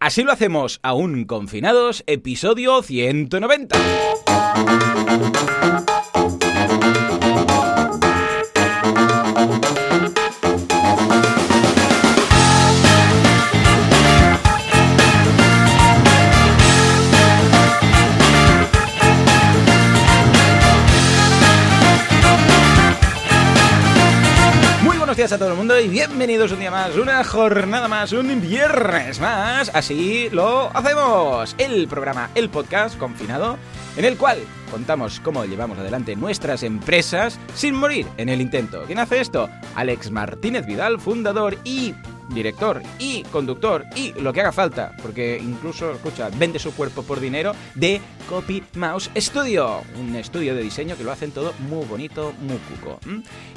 Así lo hacemos, aún confinados, episodio 190. Bienvenidos un día más, una jornada más, un viernes más. Así lo hacemos. El programa, el podcast confinado, en el cual contamos cómo llevamos adelante nuestras empresas sin morir en el intento. ¿Quién hace esto? Alex Martínez Vidal, fundador y director y conductor y lo que haga falta, porque incluso, escucha, vende su cuerpo por dinero de Copy Mouse Studio, un estudio de diseño que lo hacen todo muy bonito, muy cuco.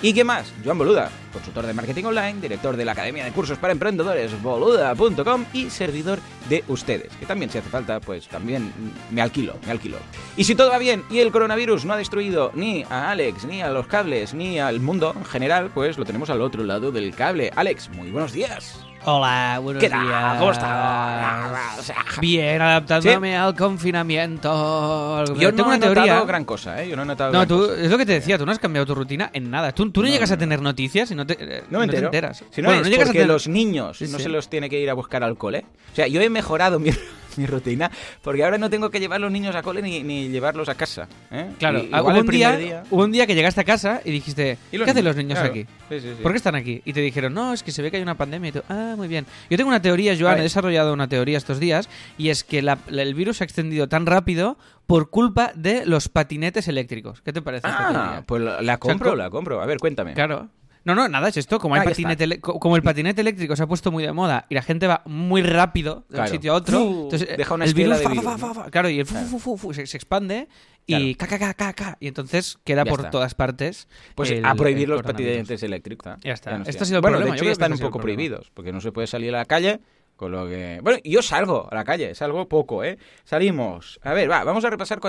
¿Y qué más? Joan Boluda, consultor de marketing online, director de la Academia de Cursos para Emprendedores boluda.com y servidor de ustedes, que también si hace falta, pues también me alquilo, me alquilo. Y si todo va bien y el coronavirus no ha destruido ni a Alex, ni a los cables, ni al mundo en general, pues lo tenemos al otro lado del cable. Alex, muy buenos días. Hola, buenos ¿Qué tal? días. ¿Cómo estás? Bien, adaptándome al confinamiento. Yo tengo no una he teoría. notado gran cosa, ¿eh? Yo no he notado No, tú, cosa. es lo que te decía, tú no has cambiado tu rutina en nada. Tú, tú no, No, llegas no, a tener noticias y no te, eh, No me te enteras. Si no Bueno, es no llegas a tener- los niños Sí, no sí. se los tiene que ir a buscar al cole. O sea, yo he mejorado mi, mi rutina porque ahora no tengo que llevar los niños a cole ni, ni llevarlos a casa. ¿eh? Claro, Y ah, hubo, un día, hubo un día que llegaste a casa y dijiste, ¿Y ¿qué hacen los niños Claro. aquí? Sí, sí, sí. ¿Por qué están aquí? Y te dijeron, no, es que se ve que hay una pandemia. Y tú, ah, muy bien. Yo tengo una teoría, Joan, he desarrollado una teoría estos días, y es que la- la- el virus se ha extendido tan rápido por culpa de los patinetes eléctricos. ¿Qué te parece Ah, pues la, la compro, co- la compro. A ver, cuéntame. Claro. No, no, nada, es esto. Como, hay patinete como el patinete eléctrico se ha puesto muy de moda y la gente va muy rápido de Claro. un sitio a otro, entonces eh, deja una el virus, de fa, virus, fa, ¿no? fa, fa, claro, y el Claro. se, se expande y ca, ca, ca, ca, ca, y entonces queda Ya por está. todas partes. Pues el- a prohibir los patinetes eléctricos. Ya está. no. Esto ha sido el bueno, problema, de hecho ya están un poco prohibidos, porque no se puede salir a la calle, con lo que... Bueno, yo salgo a la calle, salgo poco, ¿eh? Salimos. A ver, va, vamos a repasar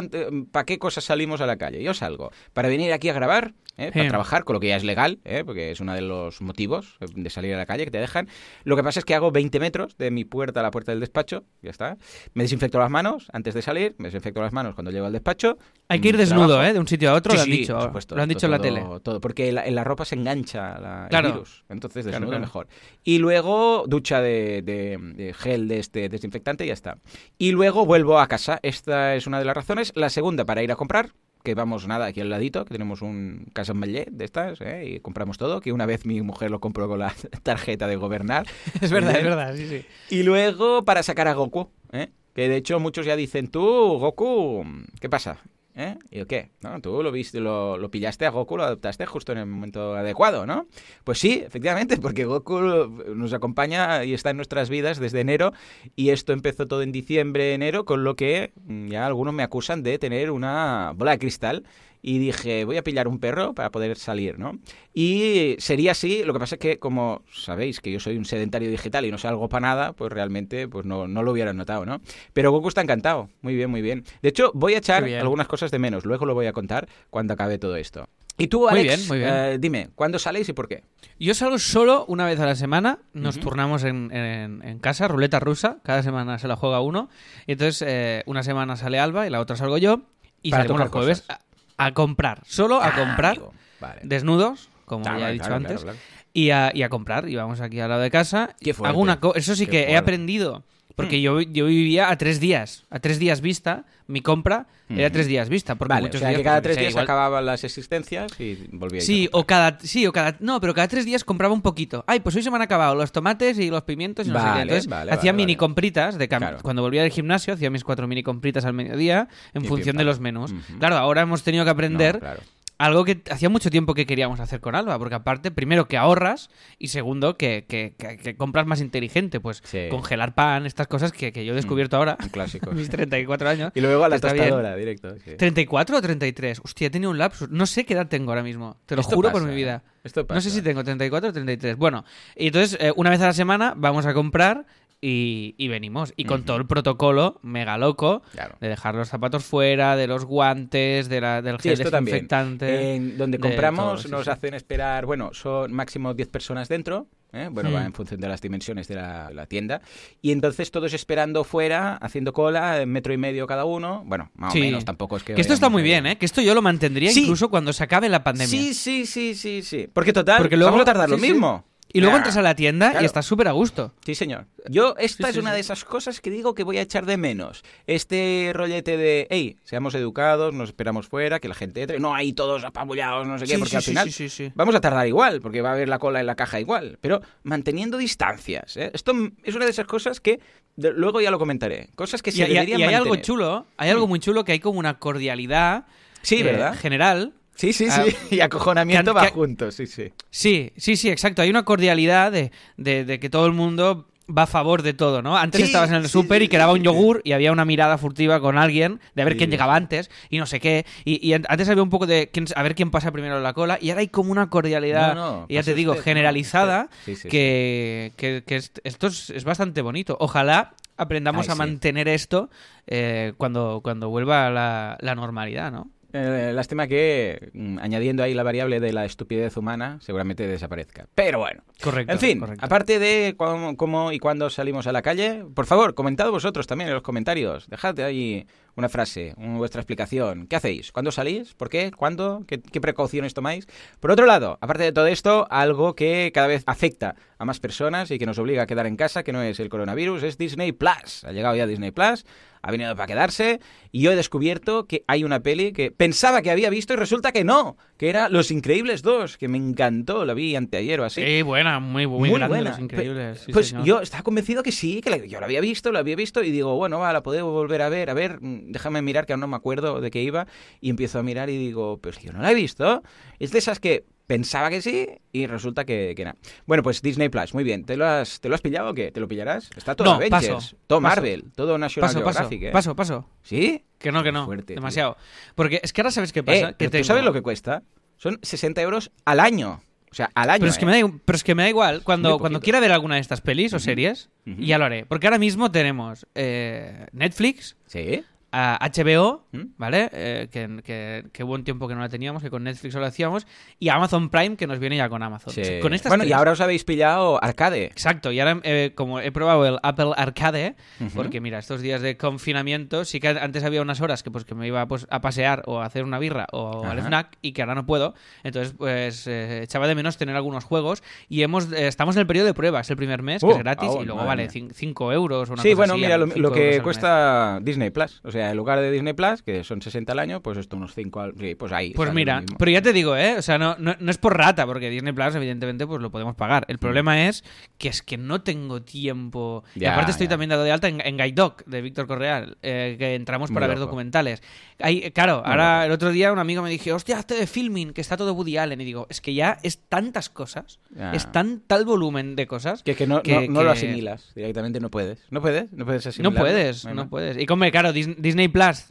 para qué cosas salimos a la calle. Yo salgo para venir aquí a grabar, ¿eh? para trabajar, con lo que ya es legal, ¿eh? porque es uno de los motivos de salir a la calle que te dejan. Lo que pasa es que hago 20 metros de mi puerta a la puerta del despacho, ya está. Me desinfecto las manos antes de salir, me desinfecto las manos cuando llego al despacho. Hay que ir mm, desnudo, trabajo. ¿eh? De un sitio a otro, Sí, lo han sí, dicho. por supuesto, lo han dicho en la tele. Todo, porque en la, en la ropa se engancha la- Claro. el virus. Entonces, Claro, desnudo claro. mejor. Y luego, ducha de, de- de gel de este desinfectante y ya está. Y luego vuelvo a casa. Esta es una de las razones. La segunda, para ir a comprar. Que vamos, nada, aquí al ladito, que tenemos un casa Mallet de estas, ¿eh? y compramos todo. Que una vez mi mujer lo compró con la tarjeta de gobernar. Es verdad, es verdad, sí, sí. Y luego para sacar a Goku, ¿eh? Que de hecho muchos ya dicen, tú, Goku, ¿qué pasa? ¿Eh? ¿Y qué? ¿No? Tú lo viste, lo, lo pillaste a Goku, lo adoptaste justo en el momento adecuado, ¿no? Pues sí, efectivamente, porque Goku nos acompaña y está en nuestras vidas desde enero y esto empezó todo en diciembre, enero, con lo que ya algunos me acusan de tener una bola de cristal y dije, voy a pillar un perro para poder salir, ¿no? Y sería así, lo que pasa es que como sabéis que yo soy un sedentario digital y no salgo para nada, pues realmente pues no, no lo hubieran notado, ¿no? Pero Goku está encantado, muy bien, muy bien. De hecho, voy a echar algunas cosas de menos, luego lo voy a contar cuando acabe todo esto. Y tú, Muy Alex, bien, muy bien. eh, dime, ¿cuándo saléis y por qué? Yo salgo solo una vez a la semana, nos Ujú. turnamos en, en- en casa, ruleta rusa, cada semana se la juega uno, y entonces eh, una semana sale Alba y la otra salgo yo, y Para salimos los jueves cosas. A, comprar, solo a Ah, comprar, Vale. desnudos, como Claro, ya he dicho claro, antes, claro. Y, a, y a comprar, y vamos aquí al lado de casa. Qué fuerte, Hago una co- Eso sí que he aprendido, porque Hmm. yo, yo vivía a tres días, a tres días vista, mi compra era tres días vista, porque Vale, o muchos sea días, que cada tres días igual- acababan las existencias y volvíais Sí, a o cada, sí, o cada, no, pero cada tres días compraba un poquito. Ay, pues hoy se me han acabado los tomates y los pimientos y no sé qué. Entonces vale, hacía mini compritas de cam- Claro. cuando volvía del gimnasio, hacía mis cuatro mini compritas al mediodía en Y función pim, de los menús. Claro, ahora hemos tenido que aprender No, claro. Algo que hacía mucho tiempo que queríamos hacer con Alba, porque aparte, primero que ahorras y segundo que, que- que- que compras más inteligente, pues Sí. Mm. congelar pan, estas cosas que, que yo he descubierto ahora, Un clásico. mis 34 años. y luego a la Está bien. tostadora, directo. sí. ¿34 o 33? Hostia, he tenido un lapsus. No sé qué edad tengo ahora mismo. Te lo Esto juro por mi vida. ¿eh? Esto No sé si tengo 34 o 33. Bueno, y entonces eh, una vez a la semana vamos a comprar y, y venimos. Y con todo el protocolo mega loco Claro. de dejar los zapatos fuera, de los guantes, de la, del Sí, gel también. desinfectante. En donde de compramos todo, sí, nos sí. hacen esperar, bueno, son máximo 10 personas dentro, ¿eh? bueno, va Mm. en función de las dimensiones de la, la tienda, y entonces todos esperando fuera, haciendo cola, metro y medio cada uno, bueno, más Sí. o menos, tampoco es que... Que esto está muy bien, ¿eh? Que esto yo lo mantendría Sí. incluso cuando se acabe la pandemia. Sí, sí, sí, sí, sí. Porque total, Porque luego- vamos a tardar lo sí, sí. mismo. Y luego entras a la tienda claro. y estás súper a gusto. Sí, señor. Yo, esta Sí, es sí, una sí. de esas cosas que digo que voy a echar de menos. Este rollete de, hey, seamos educados, nos esperamos fuera, que la gente entre. No hay todos apabullados, no sé qué, porque al final sí, sí, sí. vamos a tardar igual, porque va a haber la cola en la caja igual. Pero manteniendo distancias. ¿eh? Esto es una de esas cosas que de- luego ya lo comentaré. Cosas que se y- hay algo chulo, hay algo muy chulo que hay como una cordialidad Sí, eh, ¿verdad? general. Sí, sí, Ah, sí. y acojonamiento que- va que- juntos, sí, sí. Sí, sí, sí, exacto. Hay una cordialidad de, de- de que todo el mundo va a favor de todo, ¿no? Antes Sí, estabas en el sí, súper sí, y quedaba un yogur y había una mirada furtiva con alguien de a ver quién llegaba antes y no sé qué. Y, y an- antes había un poco de quién- a ver quién pasa primero en la cola y ahora hay como una cordialidad, No, no, y ya te digo, usted, generalizada que, que- que est- esto es, es bastante bonito. Ojalá aprendamos Ay, a mantener esto eh, cuando, cuando vuelva la, la normalidad, ¿no? Eh, lástima que mm, añadiendo ahí la variable de la estupidez humana seguramente desaparezca. Pero bueno. Correcto. En fin, correcto. aparte de cómo, cómo y cuándo salimos a la calle, por favor, comentad vosotros también en los comentarios. Dejad ahí una frase, un- vuestra explicación. ¿Qué hacéis? ¿Cuándo salís? ¿Por qué? ¿Cuándo? ¿Qué, qué precauciones tomáis? Por otro lado, aparte de todo esto, algo que cada vez afecta a más personas y que nos obliga a quedar en casa, que no es el coronavirus, es Disney Plus. Ha llegado ya Disney Plus, ha venido para quedarse y yo he descubierto que hay una peli que pensaba que había visto y resulta que no, que era Los Increíbles 2, que me encantó, la vi anteayer o así. Sí, buena, muy, muy, Muy grande, buena. los increíbles. sí, pues señor. yo estaba convencido que sí, que la- yo la había visto, la había visto y digo, bueno, va, la puedo volver a ver, a ver, mm, déjame mirar que aún no me acuerdo de qué iba y empiezo a mirar y digo, pues yo no la he visto. Es de esas que pensaba que sí y resulta que, que no. Bueno, pues Disney Plus, muy bien. ¿Te lo has, ¿te lo has pillado o qué? ¿Te lo pillarás? Está todo No, Avengers, paso, todo paso. Marvel, todo National Paso, paso, Geographic, ¿eh? paso, paso. ¿Sí? Que no, que no. Fuerte, tío. demasiado. Porque es que ahora sabes qué pasa. Eh, que ¿Tú tengo- sabes lo que cuesta? Son 60 euros al año. O sea, al año. Pero es, que ¿eh? me da, pero es que me da igual. Cuando, cuando quiera ver alguna de estas pelis o series, ya lo haré. Porque ahora mismo tenemos eh, Netflix, Sí. A HBO, ¿Mm? ¿vale? Eh, que, que, que hubo un tiempo que no la teníamos, que con Netflix solo hacíamos, y Amazon Prime, que nos viene ya con Amazon. sí. Con estas bueno, y ahora os habéis pillado Arcade. Exacto, y ahora eh, como he probado el Apple Arcade, porque mira, estos días de confinamiento, sí que antes había unas horas que pues que me iba pues, a pasear o a hacer una birra o al snack y que ahora no puedo, entonces pues eh, echaba de menos tener algunos juegos y hemos eh, estamos en el periodo de prueba, es el primer mes, que Oh, es gratis ah, y luego vale mía. 5 euros o una Sí, cosa bueno, así, mira, lo, lo que cuesta Disney Plus. O sea, en lugar de Disney Plus, que son 60 al año, pues esto unos 5 al... Sí, pues ahí. Pues mira, pero ya te digo, ¿eh? O sea, no, no, no es por rata, porque Disney Plus, evidentemente, pues lo podemos pagar. El problema es que es que no tengo tiempo. y Mm. Aparte estoy ya. también dado de alta en, en Guide Dog, de Víctor Correal, eh, que entramos Muy para ver loco. documentales. Hay, claro, Muy ahora loco. el otro día un amigo me dijo, hostia, hazte de filming, que está todo Woody Allen. Y digo, es que ya es tantas cosas, Ya. es tan tal volumen de cosas. Que, que no, que- no, no lo asimilas. Directamente no puedes. No puedes, no puedes No asimilarlo. puedes, no puedes. Y como, claro, Dis- Disney Plus,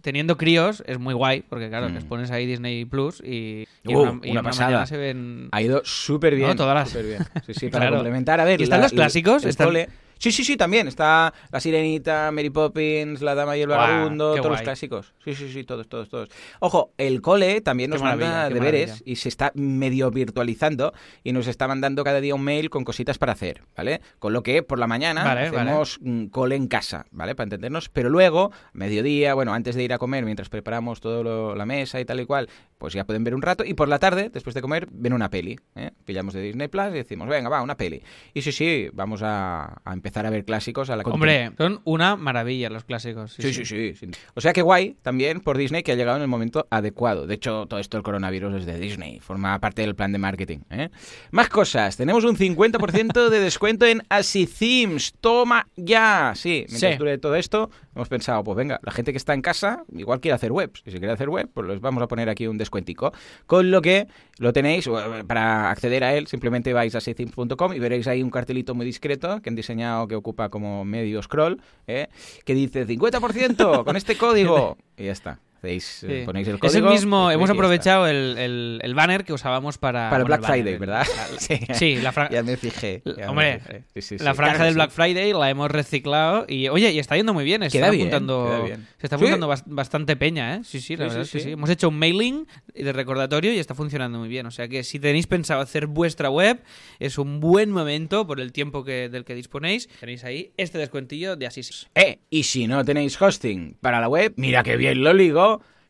teniendo críos, es muy guay, porque claro, Mm. les pones ahí Disney Plus y, y Uh, una, y una una pasada. se ven... Ha ido súper bien. No, todas las- bien. Sí, sí, para Claro. complementar. A ver, ¿Y están los clásicos? el ¿Están- cole- Sí, sí, sí, también. Está La Sirenita, Mary Poppins, La Dama y el Vagabundo, todos los clásicos. Sí, sí, sí, todos, todos, todos. Ojo, el cole también Qué nos manda deberes maravilla. y se está medio virtualizando y nos está mandando cada día un mail con cositas para hacer, ¿vale? Con lo que por la mañana Vale, hacemos mm, cole en casa, ¿vale? Para entendernos. Pero luego, mediodía, bueno, antes de ir a comer, mientras preparamos todo la mesa y tal y cual, pues ya pueden ver un rato. Y por la tarde, después de comer, ven una peli. ¿eh? Pillamos de Disney Plus y decimos, venga, va, una peli. Y sí, sí, vamos a, a empezar a ver clásicos a la Hombre, son una maravilla los clásicos. Sí, sí, sí, sí. O sea que guay también por Disney que ha llegado en el momento adecuado. De hecho, todo esto del coronavirus es de Disney. Forma parte del plan de marketing. ¿eh? Más cosas. Tenemos un 50% de descuento en Así Themes. Toma ya. Sí, mientras Sí. dure todo esto, hemos pensado, pues venga, la gente que está en casa igual quiere hacer webs. Y si quiere hacer web, pues les vamos a poner aquí un descuentico. Con lo que lo tenéis, eh, para acceder a él, simplemente vais a asíthemes.com y veréis ahí un cartelito muy discreto que han diseñado que ocupa como medio scroll, ¿eh? que dice 50% con este código. Y ya está. Hacéis, eh, Sí. ponéis el es código. el mismo, hemos aprovechado el, el- el banner que usábamos para... Para el Black Friday, ¿verdad? Sí. sí, la franja... Ya me fijé. ya me Hombre, fijé. Sí, la franja Claro del. Black Friday la hemos reciclado y oye, y está yendo muy bien, está bien, apuntando, bien. se está apuntando bas- bastante peña, ¿eh? Sí, sí, la verdad es que sí. Hemos hecho un mailing de recordatorio y está funcionando muy bien, o sea que si tenéis pensado hacer vuestra web, es un buen momento por el tiempo que, del que disponéis. Tenéis ahí este descuentillo de así. sí. Eh, y si no tenéis hosting para la web, mira que bien lo ligo,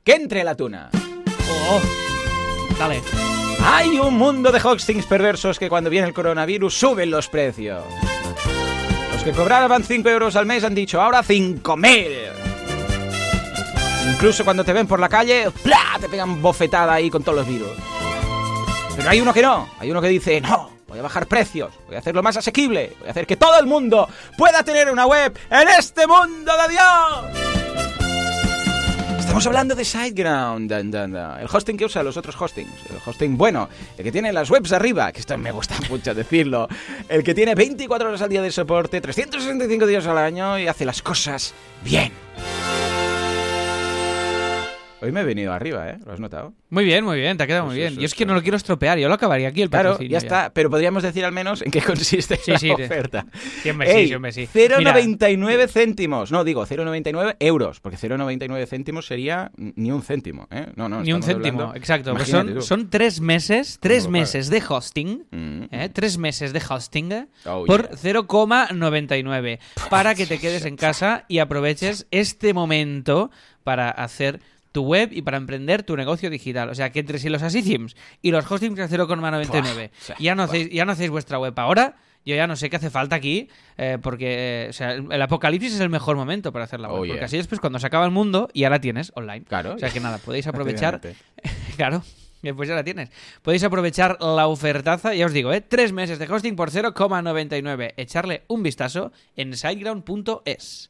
que entre la tuna. Oh, dale. Hay un mundo de hostings perversos que cuando viene el coronavirus suben los precios. Los que cobraban 5 euros al mes han dicho ahora 5.000. Incluso cuando te ven por la calle, ¡plá! te pegan bofetada ahí con todos los virus. Pero hay uno que no, hay uno que dice, no, voy a bajar precios, voy a hacerlo más asequible, voy a hacer que todo el mundo pueda tener una web en este mundo de Dios. Estamos hablando de dan. el hosting que usa los otros hostings, el hosting bueno, el que tiene las webs arriba, que esto me gusta mucho decirlo, el que tiene 24 horas al día de soporte, 365 días al año y hace las cosas bien. Hoy me he venido arriba, ¿eh? ¿Lo has notado? Muy bien, muy bien, te ha quedado Pues muy bien. eso, Yo es que eso. no lo quiero estropear, yo lo acabaría aquí el Claro, patrocinio ya está, pero podríamos decir al menos en qué consiste Sí, la sí, oferta. Sí, hombre, sí, Ey, sí, hombre, sí. 0,99 céntimos. No, digo 0,99 euros, porque 0,99 céntimos sería ni un céntimo, ¿eh? No, no, Ni un céntimo, hablando- exacto. Pues son, tres meses, tres ¿Cómo lo meses de hosting, Mm. ¿eh? tres meses de hosting eh, Oh, por yeah. 0,99 para que te quedes en casa y aproveches este momento para hacer tu web y para emprender tu negocio digital. O sea, que entre si los Asicims y los hostings a 0,99 Buah, o sea, ya, no hacéis, ya no hacéis vuestra web ahora, yo ya no sé qué hace falta aquí, eh, porque eh, o sea, el apocalipsis es el mejor momento para hacer la web. Oh, Porque así después cuando se acaba el mundo, ya la tienes online. Claro. O sea que nada, podéis aprovechar. Claro. y Pues ya la tienes. Podéis aprovechar la ofertaza, ya os digo, ¿eh? Tres meses de hosting por 0,99. Echarle un vistazo en siteground.es.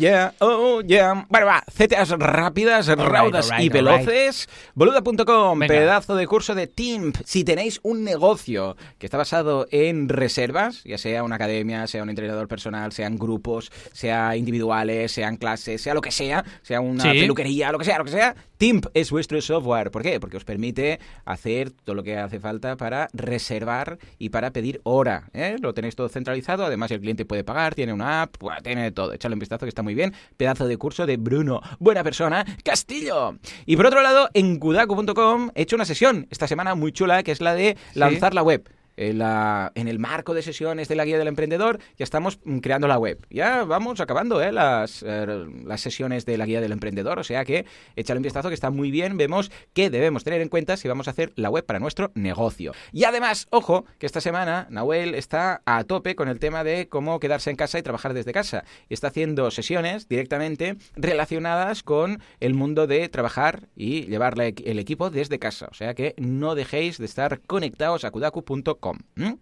yeah, oh yeah. Bueno, va, CTAs rápidas, raudas y veloces. Boluda.com, pedazo de curso de TIMP. Si tenéis un negocio que está basado en reservas, ya sea una academia, sea un entrenador personal, sean grupos, sea individuales, sean clases, sea lo que sea, sea una Sí. peluquería, lo que sea, lo que sea, TIMP es vuestro software. ¿Por qué? Porque os permite hacer todo lo que hace falta para reservar y para pedir hora. ¿eh? Lo tenéis todo centralizado, además el cliente puede pagar, tiene una app, tiene todo. Echadle un vistazo que está muy bien. Pedazo de curso de Bruno, buena persona, Castillo. Y por otro lado, en kudaku.com he hecho una sesión esta semana muy chula que es la de lanzar la web. En, el marco de sesiones de la guía del emprendedor ya estamos mm, creando la web. Ya vamos acabando ¿eh? las, eh, las sesiones de la guía del emprendedor, o sea que échale un vistazo que está muy bien. Vemos qué debemos tener en cuenta si vamos a hacer la web para nuestro negocio. Y además, ojo, que esta semana Nahuel está a tope con el tema de cómo quedarse en casa y trabajar desde casa. Está haciendo sesiones directamente relacionadas con el mundo de trabajar y llevar el equipo desde casa. O sea que no dejéis de estar conectados a kudaku.com. En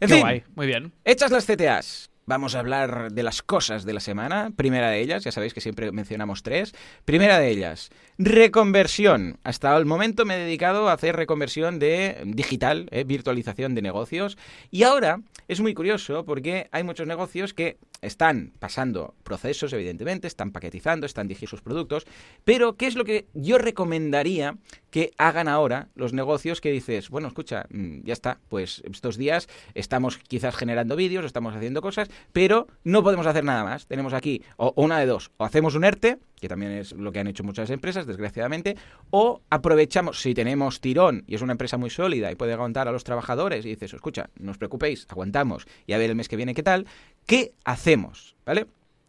Qué fin, guay, muy bien. Hechas las CTAs, vamos a hablar de las cosas de la semana. Primera de ellas, ya sabéis que siempre mencionamos tres. Primera de ellas, reconversión. Hasta el momento me he dedicado a hacer reconversión de digital, eh, virtualización de negocios. Y ahora es muy curioso porque hay muchos negocios que están pasando procesos, evidentemente, están paquetizando, están dirigiendo sus productos. Pero, ¿qué es lo que yo recomendaría que hagan ahora los negocios que dices, bueno, escucha, mm, ya está, pues estos días estamos quizás generando vídeos, estamos haciendo cosas, pero no podemos hacer nada más. Tenemos aquí o una de dos, o hacemos un ERTE, que también es lo que han hecho muchas empresas, desgraciadamente, o aprovechamos, si tenemos tirón y es una empresa muy sólida y puede aguantar a los trabajadores y dices, escucha, no os preocupéis, aguantamos y a ver el mes que viene qué tal, ¿qué hacemos? ¿Vale?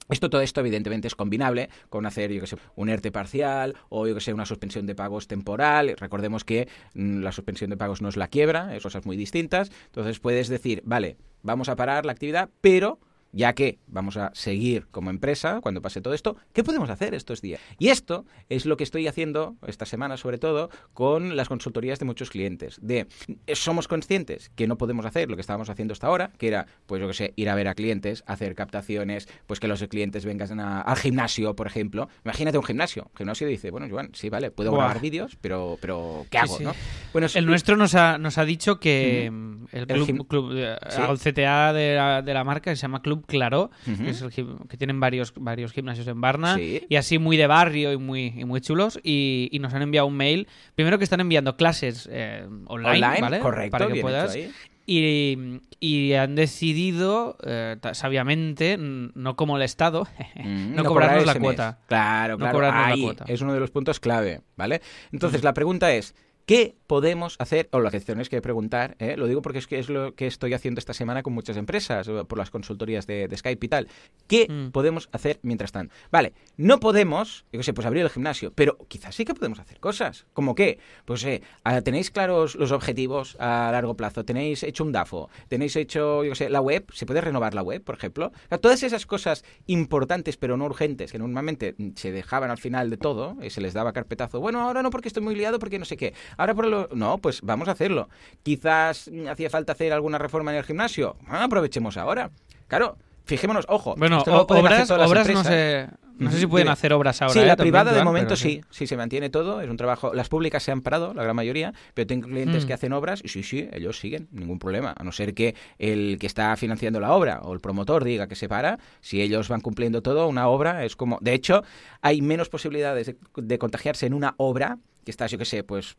Esto, todo esto, evidentemente, es combinable con hacer, yo que sé, un ERTE parcial o, yo que sé, una suspensión de pagos temporal. Recordemos que mm, la suspensión de pagos no es la quiebra, es cosas muy distintas. Entonces puedes decir, vale, vamos a parar la actividad, pero ya que vamos a seguir como empresa cuando pase todo esto, ¿qué podemos hacer estos días? Y esto es lo que estoy haciendo esta semana, sobre todo, con las consultorías de muchos clientes. De somos conscientes que no podemos hacer lo que estábamos haciendo hasta ahora, que era, pues yo que sé, ir a ver a clientes, hacer captaciones, pues que los clientes vengan al gimnasio, por ejemplo. Imagínate un gimnasio. Un gimnasio dice, bueno, Joan, sí, vale, puedo grabar vídeos, pero, pero ¿qué hago? ¿no? Bueno, el nuestro nos ha, nos ha dicho que el club, club eh, CTA de la, de la, marca se llama Club Claro, que, es el, que, tienen varios, varios gimnasios en Barna y así muy de barrio y muy, y muy chulos. Y, y, nos han enviado un mail. Primero que están enviando clases eh, online, ¿vale? Correcto, Para que puedas. Y, y, han decidido, eh, sabiamente, no como el Estado, mm, no, cobrarnos la cuota. Claro, claro. Ahí es uno de los puntos clave, ¿vale? Entonces, la pregunta es, ¿Qué podemos hacer? O lo que que preguntar, ¿eh? lo digo porque es que es lo que estoy haciendo esta semana con muchas empresas, por las consultorías de, Skype y tal. ¿Qué mm. podemos hacer mientras tanto? Vale, no podemos, yo sé, pues abrir el gimnasio, pero quizás sí que podemos hacer cosas. ¿Como qué? Pues eh, ¿tenéis claros los objetivos a largo plazo? ¿Tenéis hecho un DAFO? ¿Tenéis hecho, yo sé, la web? ¿Se puede renovar la web, por ejemplo? todas esas cosas importantes pero no urgentes que normalmente se dejaban al final de todo y se les daba carpetazo. Bueno, ahora no porque estoy muy liado, porque no sé qué. Ahora por lo... No, pues vamos a hacerlo. Quizás hacía falta hacer alguna reforma en el gimnasio. Ah, aprovechemos ahora. Claro, fijémonos, ojo. Bueno, obras, obras no sé, no sé si pueden hacer obras ahora. Sí, la ¿eh? privada de momento sí. sí, se mantiene todo, es un trabajo. Las públicas se han parado, la gran mayoría, pero tengo clientes mm. que hacen obras y sí, sí, ellos siguen, ningún problema, a no ser que el que está financiando la obra o el promotor diga que se para, si ellos van cumpliendo todo, una obra es como, de hecho, hay menos posibilidades de contagiarse en una obra que estás, yo qué sé, pues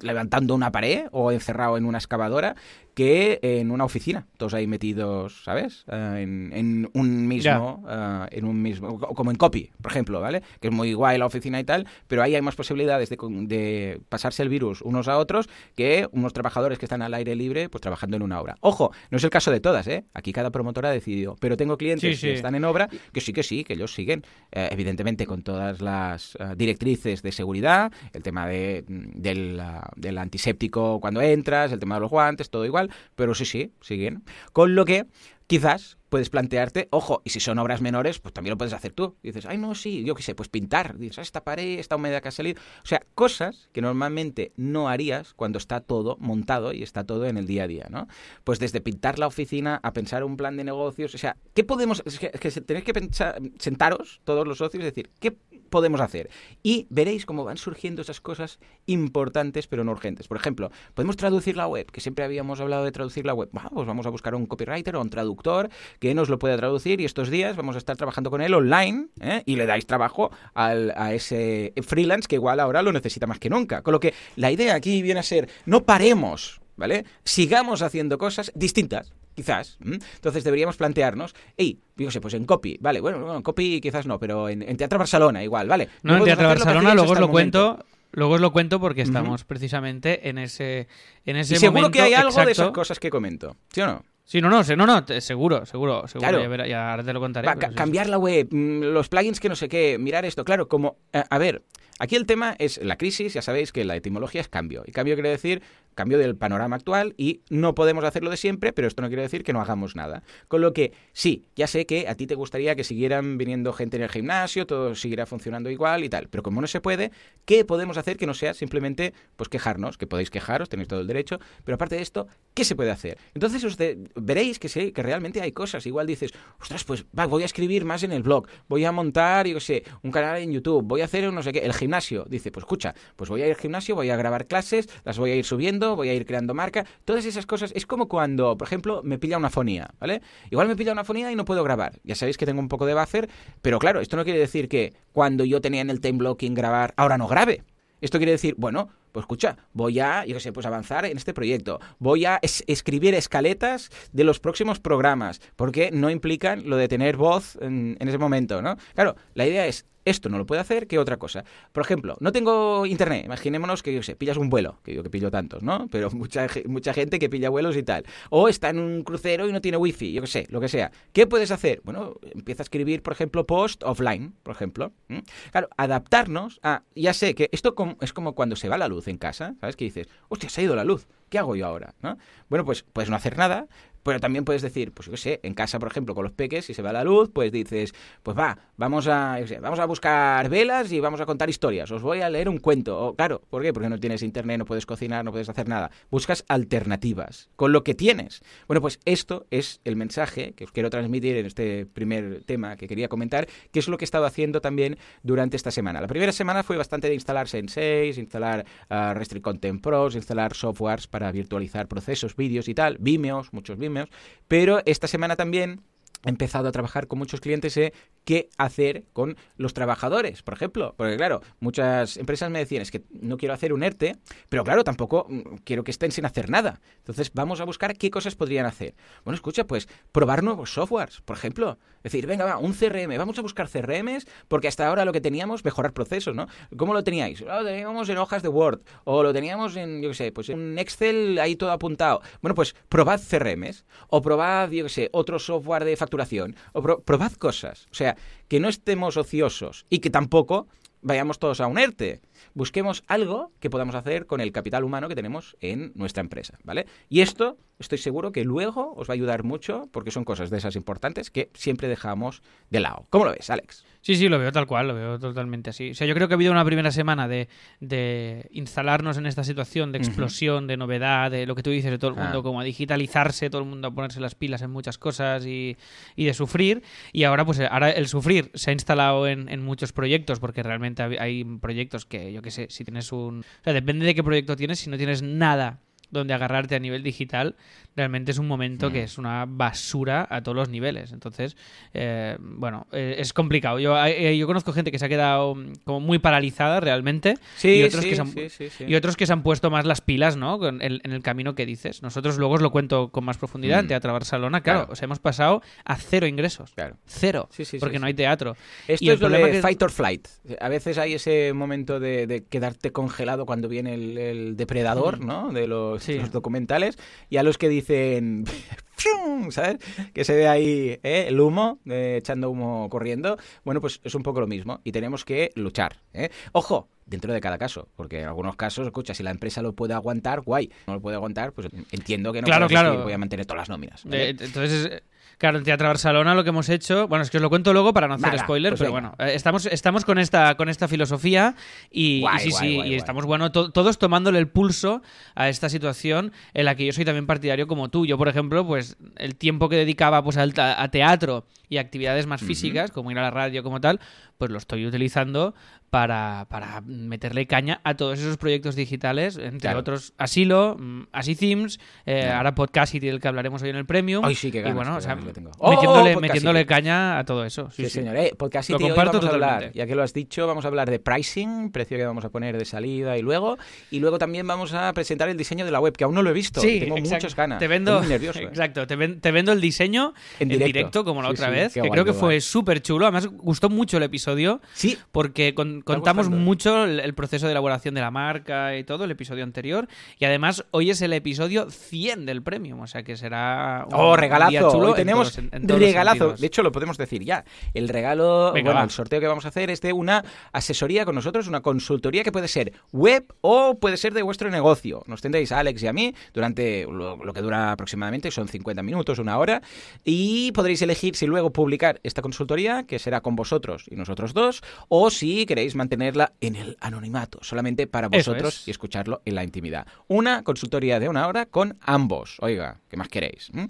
levantando una pared o encerrado en una excavadora, que en una oficina, todos ahí metidos, ¿sabes? Eh, en, un mismo, eh, en un mismo, como en copy, por ejemplo, ¿vale? Que es muy guay la oficina y tal, pero ahí hay más posibilidades de, pasarse el virus unos a otros que unos trabajadores que están al aire libre, pues trabajando en una obra. Ojo, no es el caso de todas, ¿eh? Aquí cada promotora ha decidido, pero tengo clientes que están en obra que sí que sí, que ellos siguen, eh, evidentemente con todas las directrices de seguridad, el tema de, del, del antiséptico cuando entras, el tema de los guantes, todo igual pero sí, sí, siguen. Con lo que quizás puedes plantearte, ojo, y si son obras menores, pues también lo puedes hacer tú. dices, ay, no, sí, yo qué sé, pues pintar. dices, ah, esta pared, esta humedad que ha salido. O sea, cosas que normalmente no harías cuando está todo montado y está todo en el día a día, ¿no? Pues desde pintar la oficina a pensar un plan de negocios, o sea, ¿qué podemos...? Es que, tenéis que pensar, sentaros todos los socios y decir, ¿qué podemos hacer? Y veréis cómo van surgiendo esas cosas importantes pero no urgentes. Por ejemplo, podemos traducir la web, que siempre habíamos hablado de traducir la web. pues vamos a buscar un copywriter o un traductor que nos lo pueda traducir y estos días vamos a estar trabajando con él online ¿eh? y le dais trabajo al, a ese freelance que igual ahora lo necesita más que nunca. Con lo que la idea aquí viene a ser, no paremos, ¿vale? Sigamos haciendo cosas distintas quizás. Entonces deberíamos plantearnos, hey, yo sé, pues en copy, vale, bueno, en copy quizás no, pero en, Teatro Barcelona igual, vale. No, en Teatro Barcelona, luego os lo cuento. Luego os lo cuento porque estamos precisamente en ese, en ese y seguro que hay algo de esas cosas que comento, ¿sí o no? Sí, no, no, no, no, seguro, seguro, seguro. Ya, ahora te lo contaré. cambiar la web, mm, los plugins que no sé qué, mirar esto. Claro, como, eh, a ver, aquí el tema es la crisis, ya sabéis que la etimología es cambio. Y cambio quiere decir cambio del panorama actual y no podemos hacerlo de siempre, pero esto no quiere decir que no hagamos nada. Con lo que sí, ya sé que a ti te gustaría que siguieran viniendo gente en el gimnasio, todo siguiera funcionando igual y tal, pero como no se puede, ¿qué podemos hacer que no sea simplemente pues quejarnos? Que podéis quejaros, tenéis todo el derecho, pero aparte de esto, ¿qué se puede hacer? Entonces usted, veréis que sé que realmente hay cosas. Igual dices, ostras, pues voy a escribir más en el blog, voy a montar, yo sé, un canal en YouTube, voy a hacer no sé qué, el gimnasio. Dice, pues escucha, pues voy a ir al gimnasio, voy a grabar clases, las voy a ir subiendo voy a ir creando marca, todas esas cosas. Es como cuando, por ejemplo, me pilla una fonía, ¿vale? Igual me pilla una fonía y no puedo grabar. Ya sabéis que tengo un poco de buffer, pero claro, esto no quiere decir que cuando yo tenía en el time blocking grabar, ahora no grabe. Esto quiere decir, bueno, pues escucha, voy a, yo qué sé, pues avanzar en este proyecto. Voy a escribir escaletas de los próximos programas, porque no implican lo de tener voz en, en, ese momento, ¿no? Claro, la idea es, esto no lo puede hacer, ¿qué otra cosa? Por ejemplo, no tengo internet. Imaginémonos que, yo sé, pillas un vuelo, que yo que pillo tantos, ¿no? Pero mucha, mucha gente que pilla vuelos y tal. O está en un crucero y no tiene wifi, yo qué sé, lo que sea. ¿Qué puedes hacer? Bueno, empieza a escribir, por ejemplo, post offline, por ejemplo. Claro, adaptarnos a... Ya sé que esto es como cuando se va la luz en casa, ¿sabes? Que dices, hostia, se ha ido la luz. ¿Qué hago yo ahora? ¿No? Bueno, pues puedes no hacer nada, Pero también puedes decir, pues yo qué sé, en casa, por ejemplo, con los peques, si se va la luz, pues dices, pues va, vamos a, yo sé, vamos a buscar velas y vamos a contar historias. Os voy a leer un cuento. O, claro, ¿por qué? Porque no tienes internet, no puedes cocinar, no puedes hacer nada. Buscas alternativas con lo que tienes. Bueno, pues esto es el mensaje que os quiero transmitir en este primer tema que quería comentar, que es lo que he estado haciendo también durante esta semana. La primera semana fue bastante de instalar Sensei, instalar uh, Restrict Content Pros, instalar softwares para virtualizar procesos, vídeos y tal, Vimeos, muchos Vimeos, pero esta semana también he empezado a trabajar con muchos clientes en qué hacer con los trabajadores, por ejemplo. Porque claro, muchas empresas me decían, es que no quiero hacer un ERTE, pero claro, tampoco mm, quiero que estén sin hacer nada. Entonces vamos a buscar qué cosas podrían hacer. Bueno, escucha, pues probar nuevos softwares, por ejemplo. Es decir, venga, va, un CRM, vamos a buscar CRMs, porque hasta ahora lo que teníamos, mejorar procesos, ¿no? ¿Cómo lo teníais? Lo teníamos en hojas de Word, o lo teníamos en, yo qué sé, pues en Excel ahí todo apuntado. Bueno, pues probad CRMs, o probad, yo qué sé, otro software de facturación, o pro probad cosas. O sea, que no estemos ociosos y que tampoco vayamos todos a un ERTE. Busquemos algo que podamos hacer con el capital humano que tenemos en nuestra empresa, ¿vale? Y esto estoy seguro que luego os va a ayudar mucho porque son cosas de esas importantes que siempre dejamos de lado. ¿Cómo lo ves, Alex? Sí, sí, lo veo tal cual, lo veo totalmente así. O sea, yo creo que ha habido una primera semana de, de instalarnos en esta situación de explosión, de novedad, de lo que tú dices, de todo el mundo, Ah. como a digitalizarse, todo el mundo a ponerse las pilas en muchas cosas y, y de sufrir. Y ahora, pues, ahora el sufrir se ha instalado en, en muchos proyectos, porque realmente hay proyectos que, yo qué sé, si tienes un... O sea, depende de qué proyecto tienes, si no tienes nada donde agarrarte a nivel digital, realmente es un momento Mm. que es una basura a todos los niveles. Entonces, eh, bueno, eh, es complicado. Yo, eh, yo conozco gente que se ha quedado mm, como muy paralizada realmente Sí, y, otros sí, que se han, sí, y otros que se han puesto más las pilas, ¿no? Con el- en el camino que dices. Nosotros luego os lo cuento con más profundidad en Mm. Teatro Barcelona. Claro, Claro. o sea, hemos pasado a cero ingresos. Claro. Cero. Sí, sí, sí, porque no hay teatro. Esto Y el es lo problema de que- fight or flight. A veces hay ese momento de, de quedarte congelado cuando viene el, el depredador, Mm. ¿no? De los, Sí. los documentales. Y a los que dicen... ¿Sabes? Que se ve ahí ¿eh? el humo, eh, echando humo corriendo. Bueno, pues es un poco lo mismo. Y tenemos que luchar. ¿eh? Ojo, dentro de cada caso. Porque en algunos casos, escucha, si la empresa lo puede aguantar, guay. No lo puede aguantar, pues entiendo que no Claro, claro. voy a mantener todas las nóminas. ¿vale? Entonces, claro, en Teatro Barcelona lo que hemos hecho, bueno, es que os lo cuento luego para no hacer Venga, spoiler, pues pero venga. bueno, eh, estamos, estamos con esta, con esta filosofía y, sí, guay, sí, guay, y estamos, bueno, to- todos tomándole el pulso a esta situación en la que yo soy también partidario como tú. Yo, por ejemplo, pues el tiempo que dedicaba pues al a, teatro y actividades más físicas, como ir a la radio, como tal, pues lo estoy utilizando para, para meterle caña a todos esos proyectos digitales, entre Claro. otros Asilo, mm, Así Themes, eh, ahora Podcasty, del que hablaremos hoy en el Premium. Ay, sí, qué y ganas, bueno, qué o sea, ganas le tengo. ¡Oh, metiéndole, metiéndole caña a todo eso. Sí, Sí, sí. señor. Eh, Podcast Lo hoy comparto a hablar, totalmente. ya que lo has dicho, vamos a hablar de pricing, precio que vamos a poner de salida y luego. Y luego también vamos a presentar el diseño de la web, que aún no lo he visto. Sí, y tengo exacto. muchas ganas. Te vendo, Estoy muy nervioso. eh. exacto, te, ven- te vendo el diseño En en directo. como la otra vez, que guay, creo que fue súper chulo. Además, gustó mucho el episodio Sí, porque con- contamos gustando. mucho el, el proceso de elaboración de la marca y todo, el episodio anterior. Y además, hoy es el episodio 100 del Premium, o sea que será un Oh, día regalazo. chulo Hoy en tenemos todos- en- en todos los regalazo. De hecho, lo podemos decir ya. El regalo, Venga, bueno, va. el sorteo que vamos a hacer es de una asesoría con nosotros, una consultoría que puede ser web o puede ser de vuestro negocio. Nos tendréis a Alex y a mí durante lo, lo que dura aproximadamente, son 50 minutos, una hora, y podréis elegir si luego publicar esta consultoría, que será con vosotros y nosotros dos, o si queréis mantenerla en el anonimato, solamente para vosotros es. y escucharlo en la intimidad. Una consultoría de una hora con ambos. Oiga, ¿qué más queréis? ¿Mm?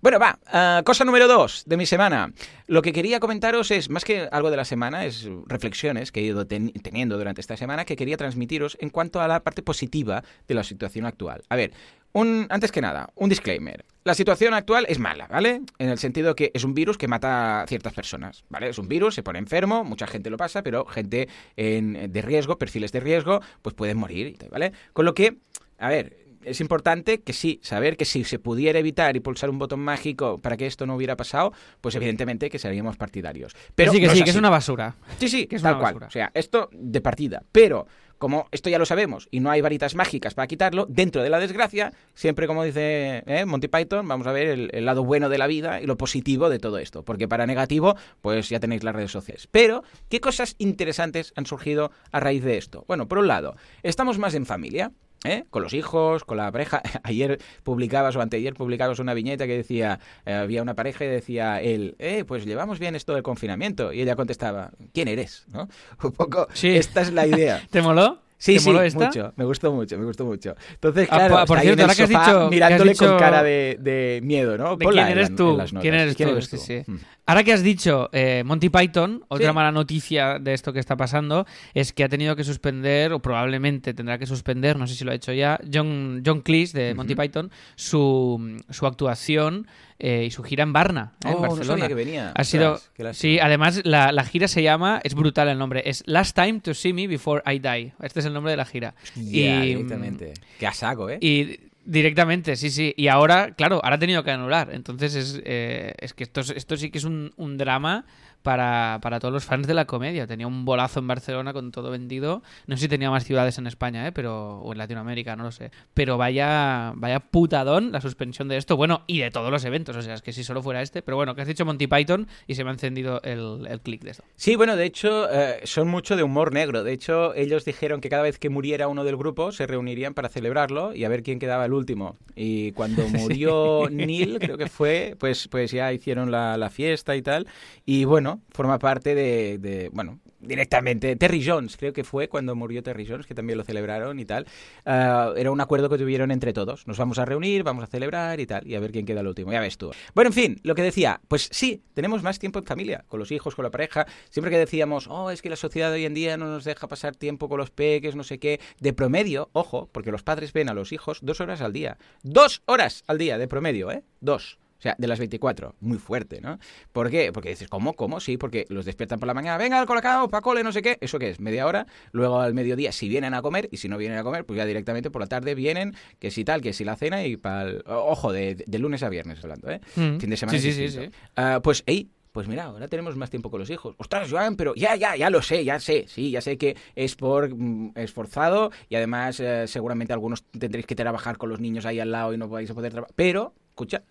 Bueno, va, ah, cosa número dos de mi semana. Lo que quería comentaros es, más que algo de la semana, es reflexiones que he ido ten- teniendo durante esta semana que quería transmitiros en cuanto a la parte positiva de la situación actual. A ver, un, antes que nada, un disclaimer. La situación actual es mala, ¿vale? En el sentido que es un virus que mata a ciertas personas, ¿vale? Es un virus, se pone enfermo, mucha gente lo pasa, pero gente en- de riesgo, perfiles de riesgo, pues pueden morir, ¿vale? Con lo que, a ver, es importante que sí, saber que si se pudiera evitar y pulsar un botón mágico para que esto no hubiera pasado, pues evidentemente que seríamos partidarios. Pero sí, que no sí, es que es una basura. Sí, sí, que es tal una cual. basura. O sea, esto de partida. Pero como esto ya lo sabemos y no hay varitas mágicas para quitarlo, dentro de la desgracia, siempre como dice ¿eh? Monty Python, vamos a ver el, el lado bueno de la vida y lo positivo de todo esto. Porque para negativo, pues ya tenéis las redes sociales. Pero, ¿qué cosas interesantes han surgido a raíz de esto? Bueno, por un lado, estamos más en familia. ¿Eh? Con los hijos, con la pareja. Ayer publicabas o anteayer publicabas una viñeta que decía, eh, había una pareja y decía él, eh, pues llevamos bien esto del confinamiento. Y ella contestaba, ¿quién eres? ¿No? Un poco, Sí. esta es la idea. ¿Te moló? Sí, ¿Te sí, moló esta? mucho. Me gustó mucho, me gustó mucho. Entonces, Ah, claro, está por cierto, en ahora que has dicho- que has mirándole dicho- con cara de, de miedo, ¿no? ¿De quién en eres en notas. ¿Quién eres tú? eres Sí, tú? sí. Mm. Ahora que has dicho eh, Monty Python, otra Sí. mala noticia de esto que está pasando es que ha tenido que suspender, o probablemente tendrá que suspender, no sé si lo ha hecho ya, John, John Cleese de Monty. Python, su, su actuación eh, y su gira en Varna, ¿eh, en Oh, no Barcelona. sabía que venía. Ha sido, sí, además la, la gira se llama, es brutal el nombre, es Last Time to See Me Before I Die. Este es el nombre de la gira. Ya, y, directamente. Qué a saco, ¿eh? y directamente, sí, sí. Y ahora, claro, ahora ha tenido que anular. Entonces es, eh, es que esto, es- esto sí que es un, un drama para, para todos los fans de la comedia. Tenía un bolazo en Barcelona con todo vendido. No sé si tenía más ciudades en España, ¿eh? Pero, o en Latinoamérica, no lo sé. Pero vaya, vaya putadón la suspensión de esto. Bueno, y de todos los eventos. O sea, es que si solo fuera este. Pero bueno, que has dicho Monty Python y se me ha encendido el, el clic de esto. Sí, bueno, de hecho, eh, son mucho de humor negro. De hecho, ellos dijeron que cada vez que muriera uno del grupo se reunirían para celebrarlo y a ver quién quedaba el último. Y cuando murió Neil, creo que fue, pues, pues ya hicieron la, la fiesta y tal. Y bueno, forma parte de, bueno, directamente. Terry Jones, creo que fue cuando murió Terry Jones, que también lo celebraron y tal. Ah, era un acuerdo que tuvieron entre todos. Nos vamos a reunir, vamos a celebrar y tal, y a ver quién queda el último. Ya ves tú. Bueno, en fin, lo que decía, pues sí, tenemos más tiempo en familia, con los hijos, con la pareja. Siempre que decíamos, oh, es que la sociedad hoy en día no nos deja pasar tiempo con los peques, no sé qué. De promedio, ojo, porque los padres ven a los hijos dos horas al día. Dos horas al día, de promedio, ¿eh? Dos. O sea, de las 24. Muy fuerte, ¿no? ¿Por qué? Porque dices, ¿cómo? ¿Cómo? Sí, porque los despiertan por la mañana. Venga, al colacao, pa' cole, no sé qué. ¿Eso qué es? Media hora. Luego al mediodía, si vienen a comer. Y si no vienen a comer, pues ya directamente por la tarde vienen, que si tal, que si la cena y para Ojo, de, de lunes a viernes hablando, ¿eh? Mm. Fin de semana Sí, sí, sí. Ah, pues, ey, pues mira, ahora tenemos más tiempo con los hijos. Ostras, Joan, pero ya, ya, ya lo sé, ya sé, sí, ya sé que es por mm, esforzado y además eh, seguramente algunos tendréis que trabajar con los niños ahí al lado y no vais a poder trabajar. Pero,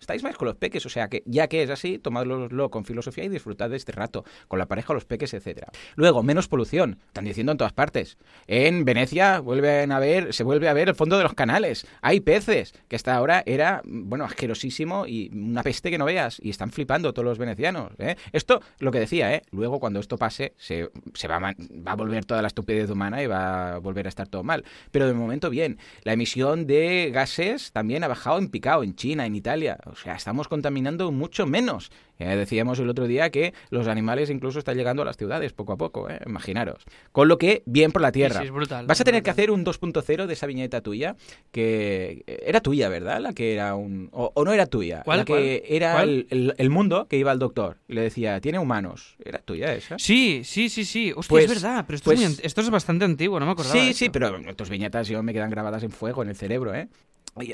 estáis más con los peques, o sea que ya que es así, tomadlo con filosofía y disfrutad de este rato, con la pareja, los peques, etcétera. Luego, menos polución, están diciendo en todas partes. En Venecia vuelven a ver, se vuelve a ver el fondo de los canales. Hay peces, que hasta ahora era, bueno, asquerosísimo y una peste que no veas. Y están flipando todos los venecianos. ¿eh? Esto, lo que decía, ¿eh? luego cuando esto pase, se, se va, a, va a volver toda la estupidez humana y va a volver a estar todo mal. Pero de momento, bien. La emisión de gases también ha bajado en picado, en China, en Italia. O sea, estamos contaminando mucho menos. Decíamos el otro día que los animales incluso están llegando a las ciudades poco a poco, ¿eh? imaginaros. Con lo que, bien por la tierra. Sí, sí, es brutal. Vas a tener que hacer un 2.0 de esa viñeta tuya, que era tuya, ¿verdad? La que era un... O, o no era tuya. ¿Cuál, La que cuál? era ¿Cuál? el, el- el mundo que iba al doctor y le decía, tiene humanos. ¿Era tuya esa? Sí, sí, sí, sí. Hostia, Pues- es verdad, pero esto, pues- es muy an- esto es bastante antiguo, no me acordaba. Sí, sí, pero tus viñetas yo me quedan grabadas en fuego en el cerebro, ¿eh?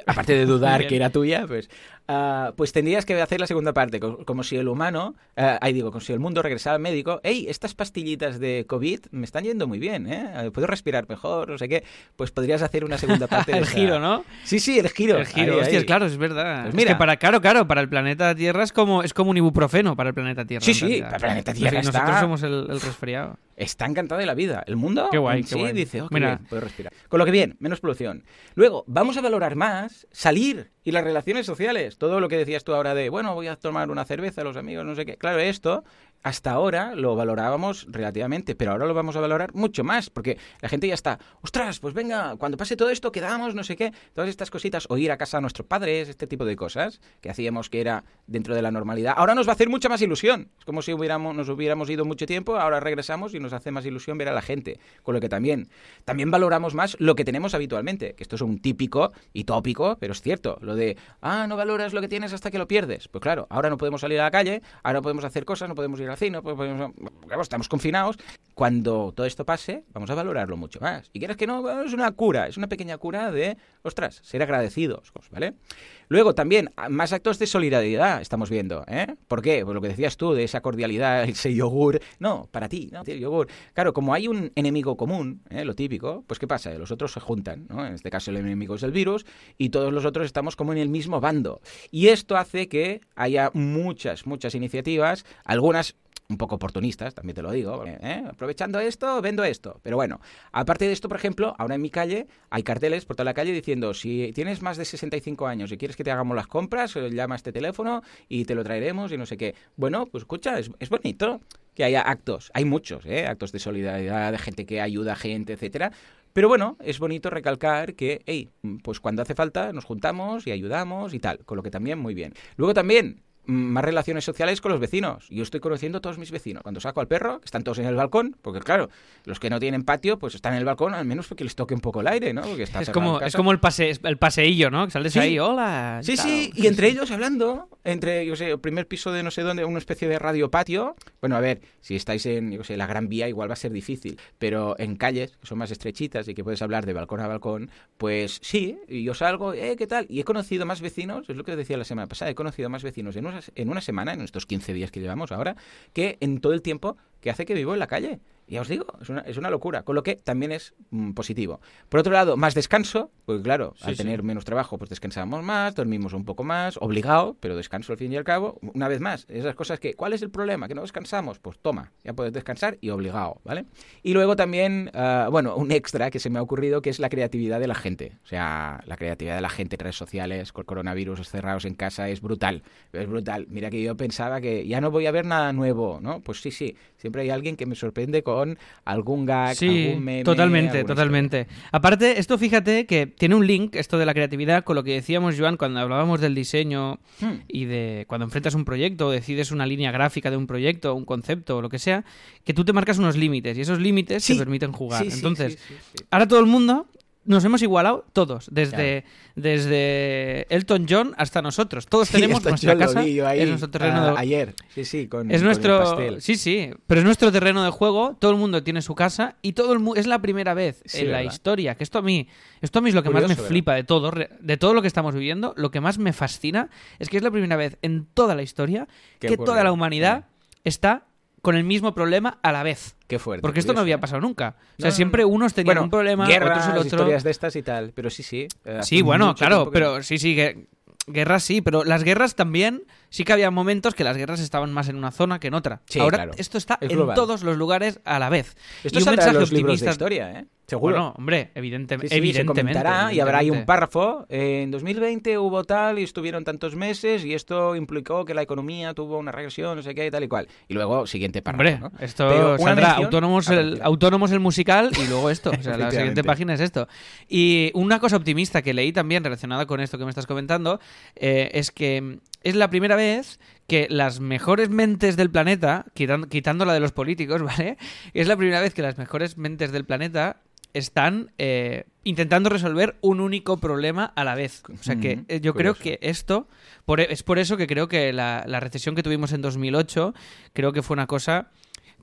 Aparte de dudar que era tuya, pues, ah, pues tendrías que hacer la segunda parte, co- como si el humano, ah, ahí digo, como si el mundo regresara al médico, hey, estas pastillitas de COVID me están yendo muy bien, ¿eh? Puedo respirar mejor, no sé qué, pues podrías hacer una segunda parte. de el esa- giro, ¿no? Sí, sí, el giro. El giro, ahí, hostia, ahí. claro, es verdad. Pues Es mira. que para, claro, claro, para el planeta Tierra es como, es como un ibuprofeno para el planeta Tierra. Sí, sí, para el planeta Tierra Nosotros está- somos el, el resfriado. Está encantada de la vida. El mundo Qué guay, en qué sí guay. dice, oh, qué Mira. bien, puedo respirar. Con lo que bien, menos polución. Luego, vamos a valorar más salir y las relaciones sociales. Todo lo que decías tú ahora de, bueno, voy a tomar una cerveza, los amigos, no sé qué. Claro, esto hasta ahora lo valorábamos relativamente, pero ahora lo vamos a valorar mucho más, porque la gente ya está, ostras, pues venga, cuando pase todo esto quedamos, no sé qué, todas estas cositas, o ir a casa a nuestros padres, este tipo de cosas, que hacíamos que era dentro de la normalidad. Ahora nos va a hacer mucha más ilusión. Es como si hubiéramos, nos hubiéramos ido mucho tiempo, ahora regresamos y nos hace más ilusión ver a la gente. Con lo que también, también valoramos más lo que tenemos habitualmente, que esto es un típico y tópico, pero es cierto, lo de, ah, no valoras lo que tienes hasta que lo pierdes. Pues claro, ahora no podemos salir a la calle, ahora no podemos hacer cosas, no podemos ir al no podemos, claro, estamos confinados. Cuando todo esto pase, vamos a valorarlo mucho más. Y quieres que no, es una cura, es una pequeña cura de, ostras, ser agradecidos, ¿vale? Luego también, más actos de solidaridad estamos viendo, ¿eh? ¿Por qué? Pues lo que decías tú, de esa cordialidad, ese yogur. No, para ti, ¿no? El yogur. Claro, como hay un enemigo común, ¿eh? lo típico, pues ¿qué pasa? Los otros se juntan, ¿no? En este caso el enemigo es el virus y todos los otros estamos como en el mismo bando. Y esto hace que haya muchas, muchas iniciativas, algunas un poco oportunistas, también te lo digo, ¿eh? aprovechando esto, vendo esto. Pero bueno, aparte de esto, por ejemplo, ahora en mi calle hay carteles por toda la calle diciendo, si tienes más de 65 años y quieres que te hagamos las compras, eh, llama a este teléfono y te lo traeremos y no sé qué. Bueno, pues escucha, es, es bonito que haya actos, hay muchos, ¿eh? actos de solidaridad, de gente que ayuda a gente, etcétera, pero bueno, es bonito recalcar que, hey, pues cuando hace falta nos juntamos y ayudamos y tal, con lo que también muy bien. Luego también, más relaciones sociales con los vecinos. Yo estoy conociendo a todos mis vecinos. Cuando saco al perro, están todos en el balcón, porque claro, los que no tienen patio, pues están en el balcón, al menos porque les toque un poco el aire, ¿no? Porque está Es como, es el, pase, el paseillo, ¿no? Que sales Sí. ahí, hola. Sí, tal. sí, y entre ellos hablando, entre, yo sé, el primer piso de no sé dónde, una especie de radio patio. Bueno, a ver, si estáis en, yo sé, la Gran Vía, igual va a ser difícil, pero en calles, que son más estrechitas y que puedes hablar de balcón a balcón, pues sí, y yo salgo, eh, ¿qué tal? Y he conocido más vecinos, es lo que decía la semana pasada, he conocido más vecinos en una, en una semana, en estos 15 días que llevamos ahora, que en todo el tiempo que hace que vivo en la calle. Ya os digo, es una, es una locura, con lo que también es mm, positivo. Por otro lado, más descanso, porque claro, Sí, al sí. tener menos trabajo, pues descansamos más, dormimos un poco más, obligado, pero descanso al fin y al cabo. Una vez más, esas cosas que, ¿cuál es el problema? ¿Que no descansamos? Pues toma, ya puedes descansar y obligado, ¿vale? Y luego también, ah, bueno, un extra que se me ha ocurrido que es la creatividad de la gente. O sea, la creatividad de la gente en redes sociales, con coronavirus cerrados en casa, es brutal. Es brutal. Mira que yo pensaba que ya no voy a ver nada nuevo, ¿no? Pues sí, sí, siempre hay alguien que me sorprende con algún gag, Sí, algún meme. totalmente, totalmente. Aparte, esto fíjate que tiene un link, esto de la creatividad, con lo que decíamos, Joan, cuando hablábamos del diseño. Hmm. y de cuando enfrentas un proyecto o decides una línea gráfica de un proyecto, un concepto o lo que sea, que tú te marcas unos límites y esos límites Sí. te permiten jugar. Sí, Entonces, ahora todo el mundo nos hemos igualado todos, desde, desde Elton John hasta nosotros. Todos Sí, tenemos esto nuestra casa, ahí, es nuestro terreno ayer. Sí, sí, con, es con nuestro el pastel. sí sí pero es nuestro terreno de juego todo el mundo tiene su casa y todo el mu- es la primera vez Sí, en la historia que esto a mí esto a mí es lo que más me ¿verdad? flipa de todo de todo lo que estamos viviendo lo que más me fascina es que es la primera vez en toda la historia ¿Qué que ocurre? toda la humanidad está con el mismo problema a la vez Qué fuerte. porque esto no había pasado nunca o sea no, siempre no. unos tenían bueno, un problema guerras, otros el otro historias de estas y tal, pero sí, sí. eh, Sí, bueno, claro, pero sí, sí, que guerras sí, pero las guerras también sí que había momentos que las guerras estaban más en una zona que en otra. Sí, Ahora claro. esto está Es en todos los lugares a la vez. Esto y un mensaje los libros de optimista. historia, ¿eh? Seguro. Bueno, hombre, evidente- Sí, sí, se evidentemente. comentará y habrá ahí un evidentemente. párrafo. eh, en 2020 hubo tal y estuvieron tantos meses y esto implicó que la economía tuvo una regresión, no sé qué y tal y cual. Y luego, siguiente párrafo. Hombre, ¿no? esto Pero una saldrá mención autónomos el, autónomos el musical y luego esto. O sea, la siguiente página es esto. Y una cosa optimista que leí también relacionada con esto que me estás comentando eh, es que es la primera vez que las mejores mentes del planeta, quitan- quitando la de los políticos, ¿vale? Es la primera vez que las mejores mentes del planeta están eh, intentando resolver un único problema a la vez. O sea que eh, yo creo que esto, por- es por eso que creo que la, la recesión que tuvimos en 2008, creo que fue una cosa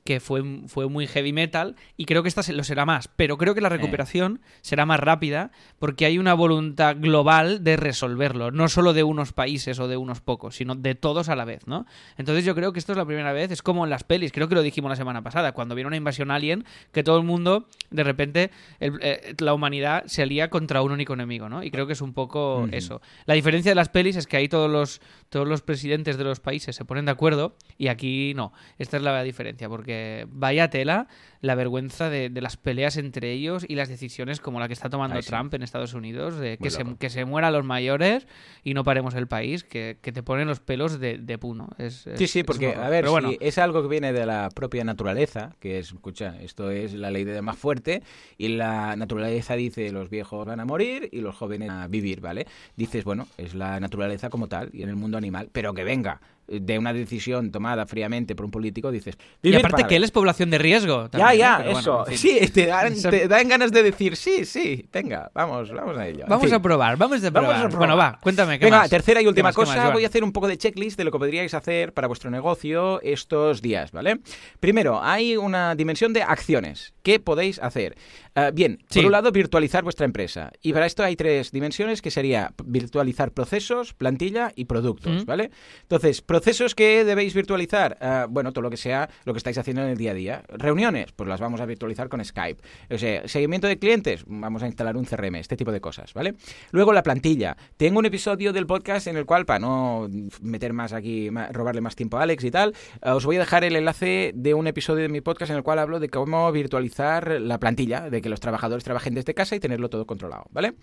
que fue, fue muy heavy metal y creo que esta lo será más, pero creo que la recuperación será más rápida porque hay una voluntad global de resolverlo, no solo de unos países o de unos pocos, sino de todos a la vez, ¿no? Entonces yo creo que esto es la primera vez, es como en las pelis, creo que lo dijimos la semana pasada, cuando viene una invasión alien, que todo el mundo, de repente, el- eh, la humanidad se alía contra un único enemigo, ¿no? Y creo que es un poco eso. La diferencia de las pelis es que ahí todos los, todos los presidentes de los países se ponen de acuerdo y aquí no. Esta es la diferencia, porque vaya tela la vergüenza de, de las peleas entre ellos y las decisiones como la que está tomando Ay, sí. Trump en Estados Unidos, de que se, que se mueran los mayores y no paremos el país, que, que te ponen los pelos de, de puno. Es- es- Sí, sí, porque, a ver, bueno, si es algo que viene de la propia naturaleza, que es, escucha, esto es la ley de más fuerte, y la naturaleza dice los viejos van a morir y los jóvenes a vivir, ¿vale? Dices, bueno, es la naturaleza como tal y en el mundo animal, pero que venga de una decisión tomada fríamente por un político, dices... y "Vivir aparte que ver". él es población de riesgo. Ya, también, ya, ¿eh? Bueno, eso. sí, te dan, te dan ganas de decir sí, sí, venga, vamos, vamos a ello. Vamos a probar, vamos a Vamos probar. a probar. Bueno, va, cuéntame qué Venga, más? tercera y ¿Qué última más, cosa. más, voy a hacer un poco de checklist de lo que podríais hacer para vuestro negocio estos días, ¿vale? Primero, hay una dimensión de acciones. ¿Qué podéis hacer? Ah, bien, Sí. por un lado, virtualizar vuestra empresa. Y para esto hay tres dimensiones que sería virtualizar procesos, plantilla y productos, Mm. ¿vale? Entonces, procesos que debéis virtualizar, eh, bueno, todo lo que sea lo que estáis haciendo en el día a día. Reuniones, pues las vamos a virtualizar con Skype. O sea, seguimiento de clientes, vamos a instalar un CRM, este tipo de cosas, ¿vale? Luego la plantilla. Tengo un episodio del podcast en el cual, para no meter más aquí, robarle más tiempo a Alex y tal, eh, os voy a dejar el enlace de un episodio de mi podcast en el cual hablo de cómo virtualizar la plantilla, de que los trabajadores trabajen desde casa y tenerlo todo controlado, ¿vale?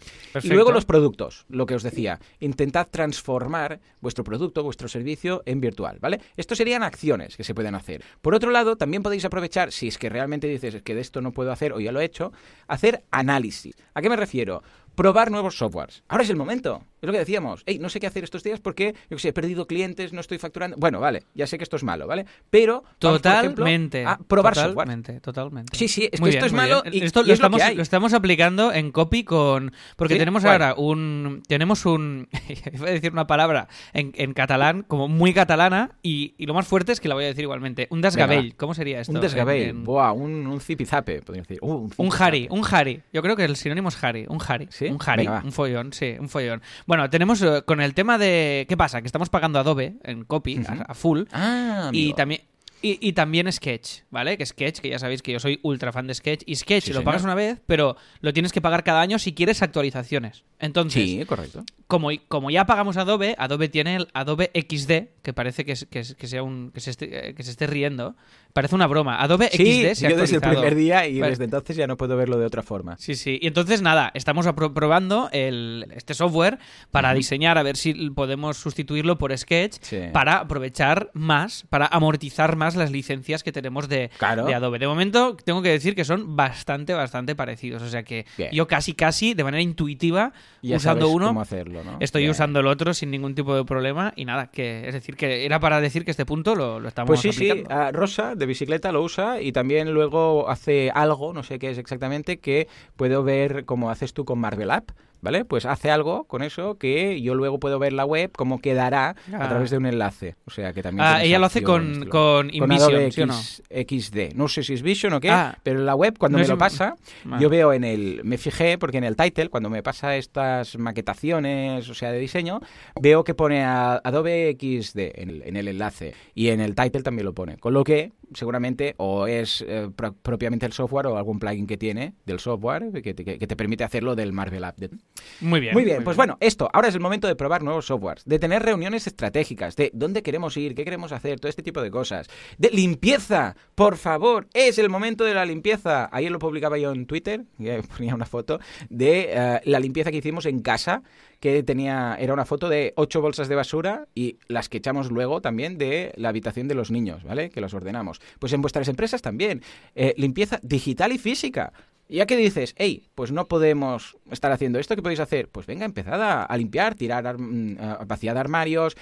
Y luego los productos, lo que os decía, intentad transformar vuestro producto, vuestro servicio en virtual, ¿vale? Esto serían acciones que se pueden hacer. Por otro lado, también podéis aprovechar, si es que realmente dices que de esto no puedo hacer o ya lo he hecho, hacer análisis. ¿A qué me refiero? Probar nuevos softwares. Ahora es el momento. Es lo que decíamos. Hey, no sé qué hacer estos días porque, yo que sé, he perdido clientes, no estoy facturando. Bueno, vale, ya sé que esto es malo, ¿vale? Pero. Totalmente. a probar totalmente, software. Totalmente. Sí, sí, es que esto es malo. Y, esto lo, estamos, lo, estamos aplicando en copy con. Porque tenemos ahora un. Tenemos un. voy a decir una palabra en, en catalán, como muy catalana, y, y, lo más fuerte es que la voy a decir igualmente. Un desgabell. ¿Cómo sería esto? Un desgabell. Buah, un, un zipizape, podría decir. Uh, un, un Harry, un Harry. Yo creo que el sinónimo es Harry. Un Harry. ¿Sí? Un Harry. un follón, sí, un follón. Bueno, tenemos eh, con el tema de... ¿Qué pasa? Que estamos pagando Adobe en copy, a, full. Ah, y también... Y, también Sketch, ¿vale? Que Sketch, que ya sabéis que yo soy ultra fan de Sketch. Y Sketch lo pagas una vez, pero lo tienes que pagar cada año si quieres actualizaciones. Entonces, sí, correcto. Como, como ya pagamos Adobe, Adobe tiene el Adobe XD, que parece que, que, sea un, que, se esté, que se esté riendo. Parece una broma. Adobe XD se ha yo desde el primer día y desde entonces ya no puedo verlo de otra forma. Sí, sí. Y entonces, nada, estamos probando el, este software para diseñar, a ver si podemos sustituirlo por Sketch para aprovechar más, para amortizar más las licencias que tenemos de, de, Adobe. De momento, tengo que decir que son bastante, bastante parecidos. O sea que yo casi, casi, de manera intuitiva, usando uno, estoy usando el otro sin ningún tipo de problema y nada, que es decir, que era para decir que este punto lo, lo estamos Pues sí, aplicando. sí, ah, Rosa de bicicleta lo usa y también luego hace algo, no sé qué es exactamente, que puedo ver como haces tú con Marvel App ¿vale? Pues hace algo con eso que yo luego puedo ver la web cómo quedará a Ah. través de un enlace. O sea que también. Ah, ella lo hace con, con Con InVision, Adobe ¿sí o no? XD. No sé si es Vision o qué, Ah. pero la web cuando No me lo pasa, yo veo en el... Me fijé porque en el title, cuando me pasa estas maquetaciones, o sea, de diseño, veo que pone a Adobe XD en el, en el enlace y en el title también lo pone. Con lo que seguramente o es eh, pro- propiamente el software o algún plugin que tiene del software que te, que te permite hacerlo del Marvel App. Muy bien. Muy bien, pues bueno, esto, ahora es el momento de probar nuevos softwares, de tener reuniones estratégicas, de dónde queremos ir, qué queremos hacer, todo este tipo de cosas. De limpieza, por favor, es el momento de la limpieza. Ayer lo publicaba yo en Twitter, ponía una foto de eh, la limpieza que hicimos en casa, que tenía, era una foto de ocho bolsas de basura y las que echamos luego también de la habitación de los niños, ¿vale? Que los ordenamos. Pues en vuestras empresas también. Eh, limpieza digital y física. Ya que dices, hey, pues no podemos estar haciendo esto, ¿qué podéis hacer? Pues venga, empezad a, a limpiar, tirar, ar- vaciar armarios,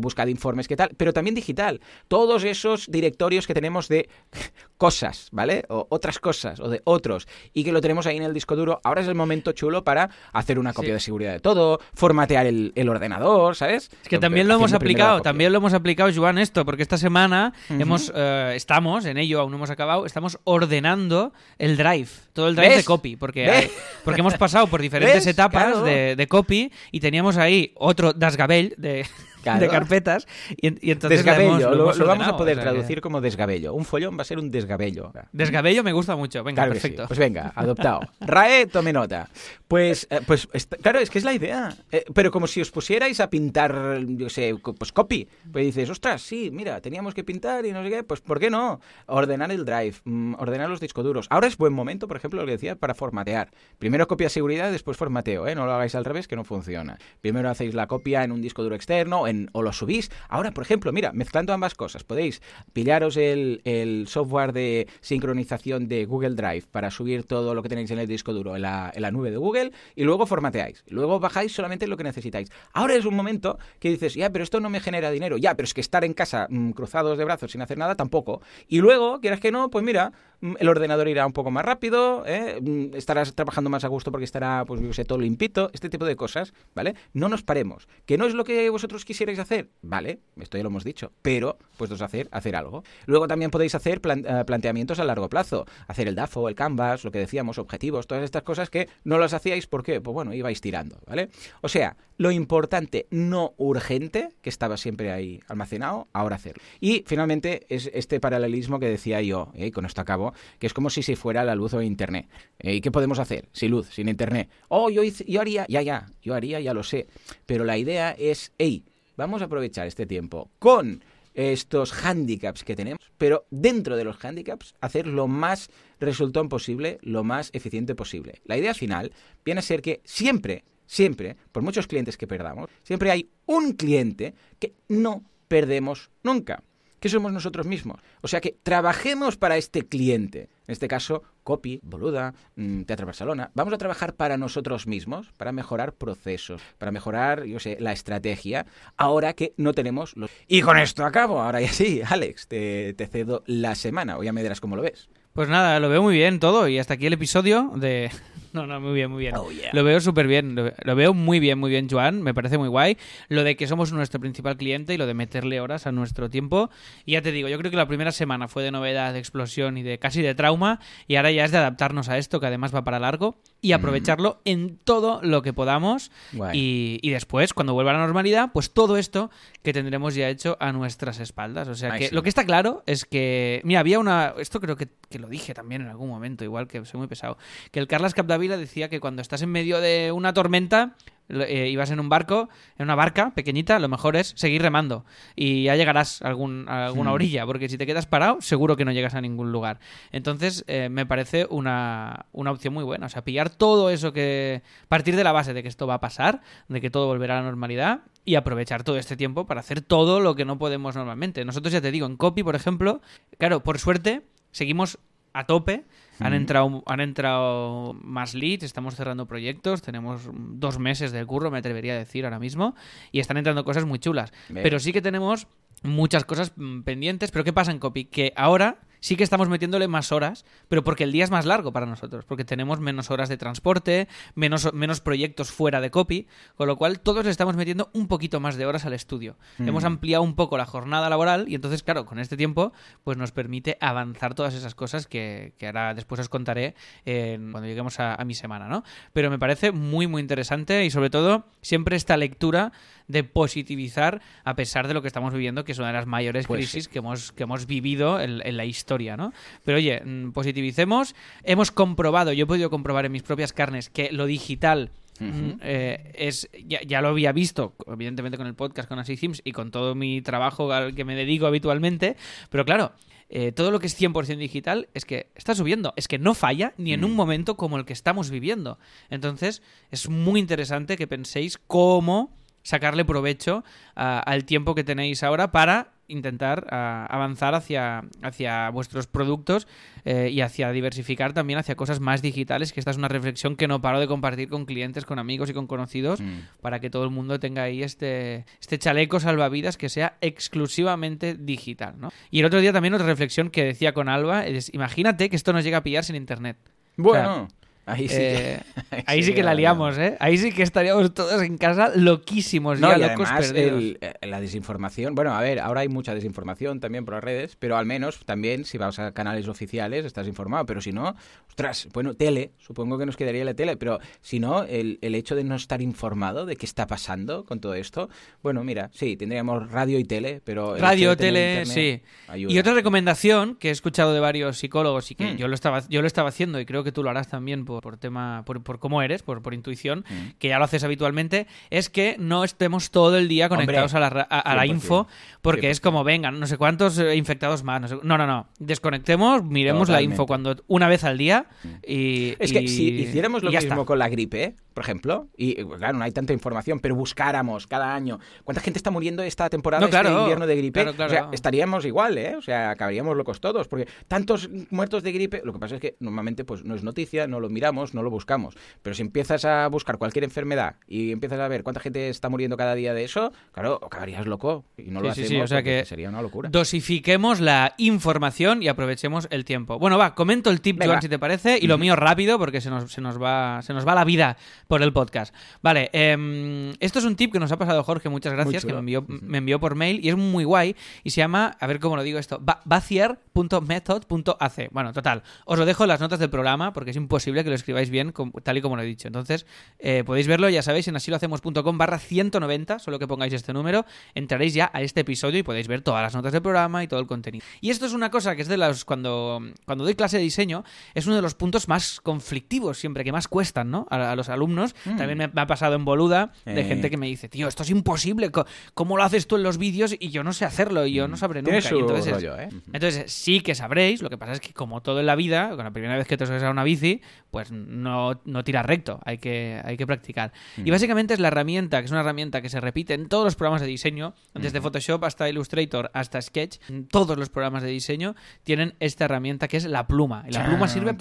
buscad informes, qué tal, pero también digital. Todos esos directorios que tenemos de cosas, ¿vale? O otras cosas, o de otros, y que lo tenemos ahí en el disco duro. Ahora es el momento chulo para hacer una copia Sí. de seguridad de todo, formatear el, el ordenador, ¿sabes? Es que también lo hemos aplicado, también lo hemos aplicado, Joan, esto, porque esta semana hemos, eh, estamos, en ello aún no hemos acabado, estamos ordenando el drive, todo el drive ¿Ves? de copy, porque, porque hemos pasado por diferentes ¿Ves? etapas Claro. de, de copy y teníamos ahí otro dasgabell de, Claro. de carpetas y, en- y entonces hemos- lo, vamos a poder o sea que- traducir como desgabello. Un follón va a ser un desgabello. Desgabello me gusta mucho, venga, Claro que sí. perfecto. Pues venga, adoptado. Rae, tome nota. Pues, eh, pues claro, es que es la idea. Eh, pero como si os pusierais a pintar, yo sé, pues copy. Pues dices, ostras, sí, mira, teníamos que pintar y no sé qué. Pues ¿por qué no? Ordenar el drive, mm, ordenar los discos duros. Ahora es buen momento, por ejemplo, lo que decía, para formatear. Primero copia seguridad, después formateo, ¿eh? No lo hagáis al revés, que no funciona. Primero hacéis la copia en un disco duro externo en, o lo subís. Ahora, por ejemplo, mira, mezclando ambas cosas, podéis pillaros el, el software de sincronización de Google Drive para subir todo lo que tenéis en el disco duro en la, en la nube de Google y luego formateáis. Luego bajáis solamente lo que necesitáis. Ahora es un momento que dices, ya, pero esto no me genera dinero. Ya, pero es que estar en casa mm, cruzados de brazos sin hacer nada tampoco. Y luego, quieras que no, pues mira, el ordenador irá un poco más rápido, ¿eh? Mm, estarás trabajando más a gusto porque estará, pues yo sé, todo limpito, este tipo de cosas, ¿vale? No nos paremos. Que no es lo que vosotros quisierais hacer? Vale, esto ya lo hemos dicho, pero puestos a hacer, hacer algo. Luego también podéis hacer eh, planteamientos a largo plazo, hacer el DAFO, el Canvas, lo que decíamos, objetivos, todas estas cosas que no las hacíais porque, pues bueno, ibais tirando, ¿vale? O sea, lo importante, no urgente, que estaba siempre ahí almacenado, ahora hacerlo. Y finalmente es este paralelismo que decía yo, eh, y con esto acabo, que es como si se fuera la luz o internet. Eh, ¿Y qué podemos hacer sin luz, sin internet? Oh, yo, yo haría, ya, ya, yo haría, ya lo sé. Pero la idea es, hey, vamos a aprovechar este tiempo con estos handicaps que tenemos, pero dentro de los handicaps hacer lo más resultón posible, lo más eficiente posible. La idea final viene a ser que siempre, siempre, por muchos clientes que perdamos, siempre hay un cliente que no perdemos nunca, que somos nosotros mismos. O sea que trabajemos para este cliente. En este caso, Copy, Boluda, mm, Teatro Barcelona. Vamos a trabajar para nosotros mismos, para mejorar procesos, para mejorar, yo sé, la estrategia, ahora que no tenemos los... Y con esto acabo. Ahora ya sí, Alex, te, cedo la semana, o ya me dirás cómo lo ves. Pues nada, lo veo muy bien todo y hasta aquí el episodio de... No, no, muy bien, muy bien. Oh, yeah. Lo veo súper bien, lo, lo veo muy bien, muy bien, Joan, me parece muy guay. Lo de que somos nuestro principal cliente y lo de meterle horas a nuestro tiempo. Y ya te digo, yo creo que la primera semana fue de novedad, de explosión y de casi de trauma y ahora ya es de adaptarnos a esto, que además va para largo, y aprovecharlo en todo lo que podamos. Y, y después, cuando vuelva a la normalidad, pues todo esto que tendremos ya hecho a nuestras espaldas. O sea Ay, que sí. lo que está claro es que, mira, había una, esto creo que, que lo dije también en algún momento, igual que soy muy pesado, que el Carlas Decía que cuando estás en medio de una tormenta eh, ibas en un barco, en una barca pequeñita, lo mejor es seguir remando y ya llegarás a, algún, a alguna Hmm. orilla, porque si te quedas parado, seguro que no llegas a ningún lugar. Entonces, eh, me parece una, una opción muy buena. O sea, pillar todo eso que. Partir de la base de que esto va a pasar, de que todo volverá a la normalidad y aprovechar todo este tiempo para hacer todo lo que no podemos normalmente. Nosotros, ya te digo, en Copy, por ejemplo, claro, por suerte, seguimos a tope. Han entrado, han entrado más leads, estamos cerrando proyectos, tenemos dos meses de curro, me atrevería a decir ahora mismo, y están entrando cosas muy chulas. Bien. Pero sí que tenemos muchas cosas mm, pendientes. Pero ¿qué pasa en Copy? Que ahora sí que estamos metiéndole más horas, pero porque el día es más largo para nosotros, porque tenemos menos horas de transporte, menos, menos proyectos fuera de Copy, con lo cual todos le estamos metiendo un poquito más de horas al estudio. Mm. Hemos ampliado un poco la jornada laboral y entonces, claro, con este tiempo, pues nos permite avanzar todas esas cosas que, que ahora después os contaré en- cuando lleguemos a, a mi semana, ¿no? Pero me parece muy, muy interesante y sobre todo siempre esta lectura de positivizar a pesar de lo que estamos viviendo, que es una de las mayores Pues crisis que hemos, que hemos vivido en, en la historia, ¿no? Pero oye, mm, positivicemos. Hemos comprobado, yo he podido comprobar en mis propias carnes que lo digital mm, eh, es ya, ya lo había visto, evidentemente con el podcast, con Así Sims y con todo mi trabajo al que me dedico habitualmente, pero claro. eh, todo lo que es 100% digital es que está subiendo, es que no falla ni en un Mm. momento como el que estamos viviendo. Entonces, es muy interesante que penséis cómo sacarle provecho al tiempo que tenéis ahora para intentar ah, avanzar hacia, hacia vuestros productos eh, y hacia diversificar también hacia cosas más digitales, que esta es una reflexión que no paro de compartir con clientes, con amigos y con conocidos, Mm. para que todo el mundo tenga ahí este, este chaleco salvavidas que sea exclusivamente digital. ¿no? Y el otro día también otra reflexión que decía con Alba es, imagínate que esto nos llega a pillar sin internet. Bueno, ahí sí. Eh, que- ahí sí que la liamos, ¿eh? Ahí sí que estaríamos todos en casa loquísimos, No, ya y locos además perdidos. el- eh, la desinformación, bueno, a ver, ahora hay mucha desinformación también por las redes, pero al menos también si vas a canales oficiales estás informado, pero si no, ostras, bueno, tele, supongo que nos quedaría la tele, pero si no, el, el hecho de no estar informado de qué está pasando con todo esto, bueno, mira, sí, tendríamos radio y tele, pero... Radio, tele, sí. ayuda. Y otra recomendación que he escuchado de varios psicólogos y que Mm. yo lo estaba yo lo estaba haciendo y creo que tú lo harás también por, por tema por, por cómo eres, por, por intuición, Mm. que ya lo haces habitualmente, es que no estemos todo el día conectados Hombre, a la, a, a la 100%, info, porque es 100%. como, vengan, no sé cuántos eh, infectados más. No, sé- no, no, no. Desconectemos, miremos la info cuando una vez al día y... Es que y- si hiciéramos lo mismo está. con la gripe, por ejemplo, y eh, claro, no hay tanta información, pero buscáramos cada año cuánta gente está muriendo esta temporada, No, este invierno de gripe, claro, claro. o sea, estaríamos igual, ¿eh? O sea, acabaríamos locos todos, porque tantos muertos de gripe, lo que pasa es que normalmente pues no es noticia, no lo miramos, no lo buscamos, pero si empiezas a buscar cualquier enfermedad y empiezas a ver cuánta gente está muriendo cada día de eso, claro, acabarías loco y no lo Sí, hacemos sí, o sea porque que sería una locura. Dosifiquemos la información y aprovechemos el tiempo. Bueno, va, comento el tip, Venga. Joan, si te parece, y lo mío rápido, porque se nos, se nos va, se nos va la vida por el podcast. Vale, em, esto es un tip que nos ha pasado Jorge, muchas gracias, que me envió, me envió por mail y es muy guay y se llama, a ver cómo lo digo esto, va- vacier.method.ac. Bueno, total, os lo dejo en las notas del programa porque es imposible que lo escribáis bien tal y como lo he dicho. Entonces, eh, podéis verlo, ya sabéis, en asilohacemos.com barra 190, solo que pongáis este número, entraréis ya a este episodio y podéis ver todas las notas del programa y todo el contenido. Y esto es una cosa que es de las, cuando, cuando doy clase de diseño, es uno de los puntos más conflictivos siempre, que más cuestan, ¿no? A, a los alumnos. También me, ha pasado en Boluda de Eh. gente que me dice, tío, esto es imposible, ¿cómo lo haces tú en los vídeos? Y yo no sé hacerlo, y yo no sabré nunca. Su Y entonces, rollo, ¿eh? entonces sí que sabréis, lo que pasa es que como todo en la vida, con la primera vez que te subes a una bici, pues no, no tiras recto, hay que, hay que practicar. Y básicamente es la herramienta, que es una herramienta que se repite en todos los programas de diseño, desde Photoshop hasta Illustrator hasta Sketch, en todos los programas de diseño tienen esta herramienta que es la pluma. Y la pluma sirve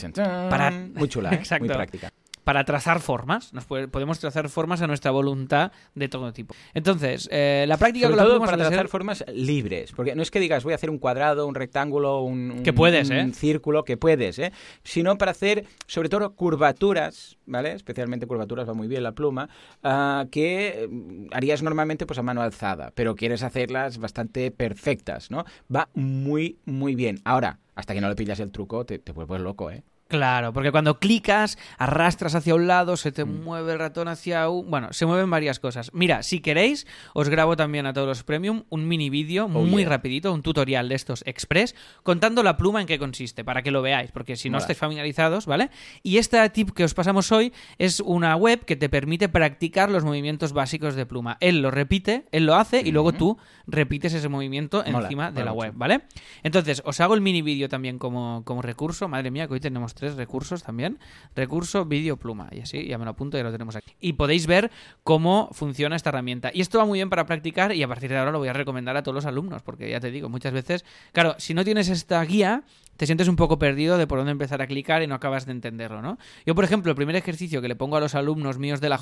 para- Muy chula, ¿eh? Exacto. muy práctica. Para trazar formas. Nos puede- podemos trazar formas a nuestra voluntad de todo tipo. Entonces, eh, la práctica Sobre con la todo para ser- trazar formas libres, porque no es que digas voy a hacer un cuadrado, un rectángulo, un, un- Que puedes, un ¿eh? círculo, que puedes, ¿eh? sino para hacer sobre todo curvaturas, ¿vale? Especialmente curvaturas, va muy bien la pluma, ah, que mm, harías normalmente pues a mano alzada, pero quieres hacerlas bastante perfectas, ¿no? Va muy, muy bien. Ahora, hasta que no le pillas el truco, te, te vuelves loco, ¿eh? Claro, porque cuando clicas, arrastras hacia un lado, se te mueve el ratón hacia un... Bueno, se mueven varias cosas. Mira, si queréis, os grabo también a todos los premium un mini vídeo muy yeah. rapidito, un tutorial de estos express, contando la pluma en qué consiste, para que lo veáis, porque si no estáis familiarizados, ¿vale? Y esta tip que os pasamos hoy es una web que te permite practicar los movimientos básicos de pluma. Él lo repite, él lo hace y luego tú repites ese movimiento Mola, encima de la mucho. web, ¿vale? Entonces, os hago el mini vídeo también como, como recurso. Madre mía, que hoy tenemos tres recursos también. Recurso, vídeo, pluma. Y así, ya me lo apunto y lo tenemos aquí. Y podéis ver cómo funciona esta herramienta. Y esto va muy bien para practicar y a partir de ahora lo voy a recomendar a todos los alumnos, porque ya te digo, muchas veces, claro, si no tienes esta guía, te sientes un poco perdido de por dónde empezar a clicar y no acabas de entenderlo, ¿no? Yo, por ejemplo, el primer ejercicio que le pongo a los alumnos míos de la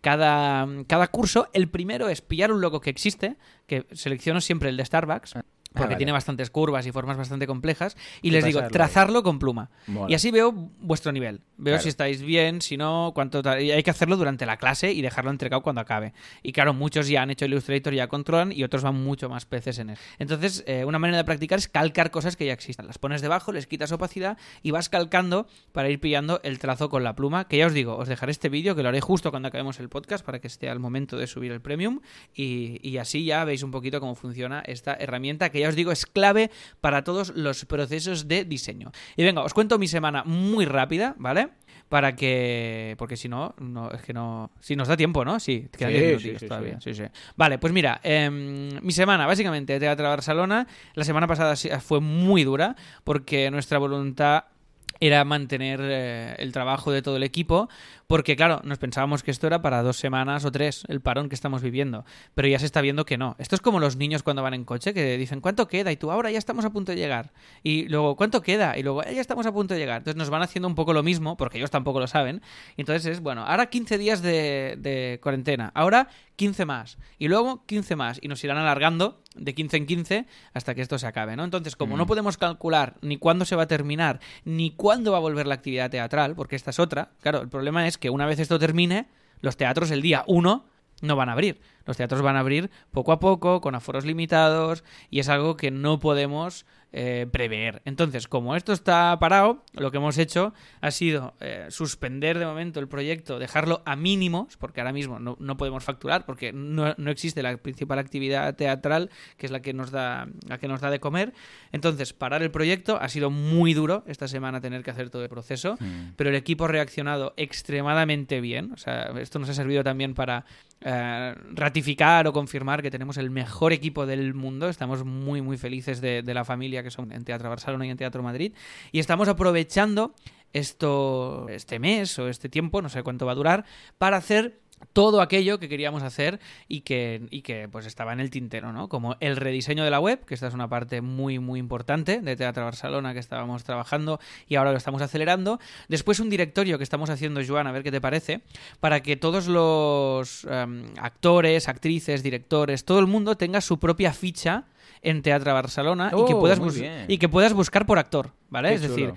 cada, cada curso, el primero es pillar un logo que existe, que selecciono siempre el de Starbucks, porque vale. tiene bastantes curvas y formas bastante complejas, y, Y les digo, ahí. trazarlo con pluma. Mola. Y así veo vuestro nivel. Veo Claro. si estáis bien, si no, cuánto. Y hay que hacerlo durante la clase y dejarlo entregado cuando acabe. Y claro, muchos ya han hecho Illustrator, ya controlan, y otros van mucho más peces en él. Entonces, eh, una manera de practicar es calcar cosas que ya existen. Las pones debajo, les quitas opacidad y vas calcando para ir pillando el trazo con la pluma. Que ya os digo, os dejaré este vídeo, que lo haré justo cuando acabemos el podcast para que esté al momento de subir el premium. Y, y así ya veis un poquito cómo funciona esta herramienta, que ya os digo es clave para todos los procesos de diseño. Y venga, os cuento mi semana muy rápida, ¿vale? Para que. Porque si no, no es que no. Si nos da tiempo, ¿no? Sí, quedan Sí, 10 sí, todavía. sí. Sí. Vale, pues mira, em, mi semana, básicamente, Teatro Barcelona. La semana pasada fue muy dura porque nuestra voluntad era mantener eh, el trabajo de todo el equipo, porque claro, nos pensábamos que esto era para dos semanas o tres, el parón que estamos viviendo, pero ya se está viendo que no. Esto es como los niños cuando van en coche, que dicen, ¿cuánto queda? Y tú, ahora ya estamos a punto de llegar. Y luego, ¿cuánto queda? Y luego, "Eh, ya estamos a punto de llegar. Entonces nos van haciendo un poco lo mismo, porque ellos tampoco lo saben. Y entonces es, bueno, ahora 15 días de, de cuarentena, ahora 15 más, y luego 15 más, y nos irán alargando de 15 en 15 hasta que esto se acabe, ¿no? Entonces, como no podemos calcular ni cuándo se va a terminar, ni cuándo va a volver la actividad teatral, porque esta es otra, claro, el problema es que una vez esto termine, los teatros el día 1 no van a abrir. Los teatros van a abrir poco a poco, con aforos limitados, y es algo que no podemos eh, prever. Entonces, como esto está parado, lo que hemos hecho ha sido eh, suspender de momento el proyecto, dejarlo a mínimos, porque ahora mismo no, no podemos facturar, porque no, no existe la principal actividad teatral, que es la que nos da, la que nos da de comer. Entonces, parar el proyecto ha sido muy duro esta semana tener que hacer todo el proceso, pero el equipo ha reaccionado extremadamente bien. O sea, esto nos ha servido también para eh, ratificar o confirmar que tenemos el mejor equipo del mundo. Estamos muy, muy felices de, la familia que son en Teatro Barcelona y en Teatro Madrid. Y estamos aprovechando esto, este mes o este tiempo, no sé cuánto va a durar, para hacer todo aquello que queríamos hacer y que, y que pues estaba en el tintero, ¿no? Como el rediseño de la web, que esta es una parte muy, muy importante de Teatro Barcelona que estábamos trabajando y ahora lo estamos acelerando. Después un directorio que estamos haciendo, Joan, a ver qué te parece, para que todos los em, actores, actrices, directores, todo el mundo tenga su propia ficha en Teatro Barcelona y, que Oh, puedas y que puedas buscar por actor, ¿vale? Qué es decir.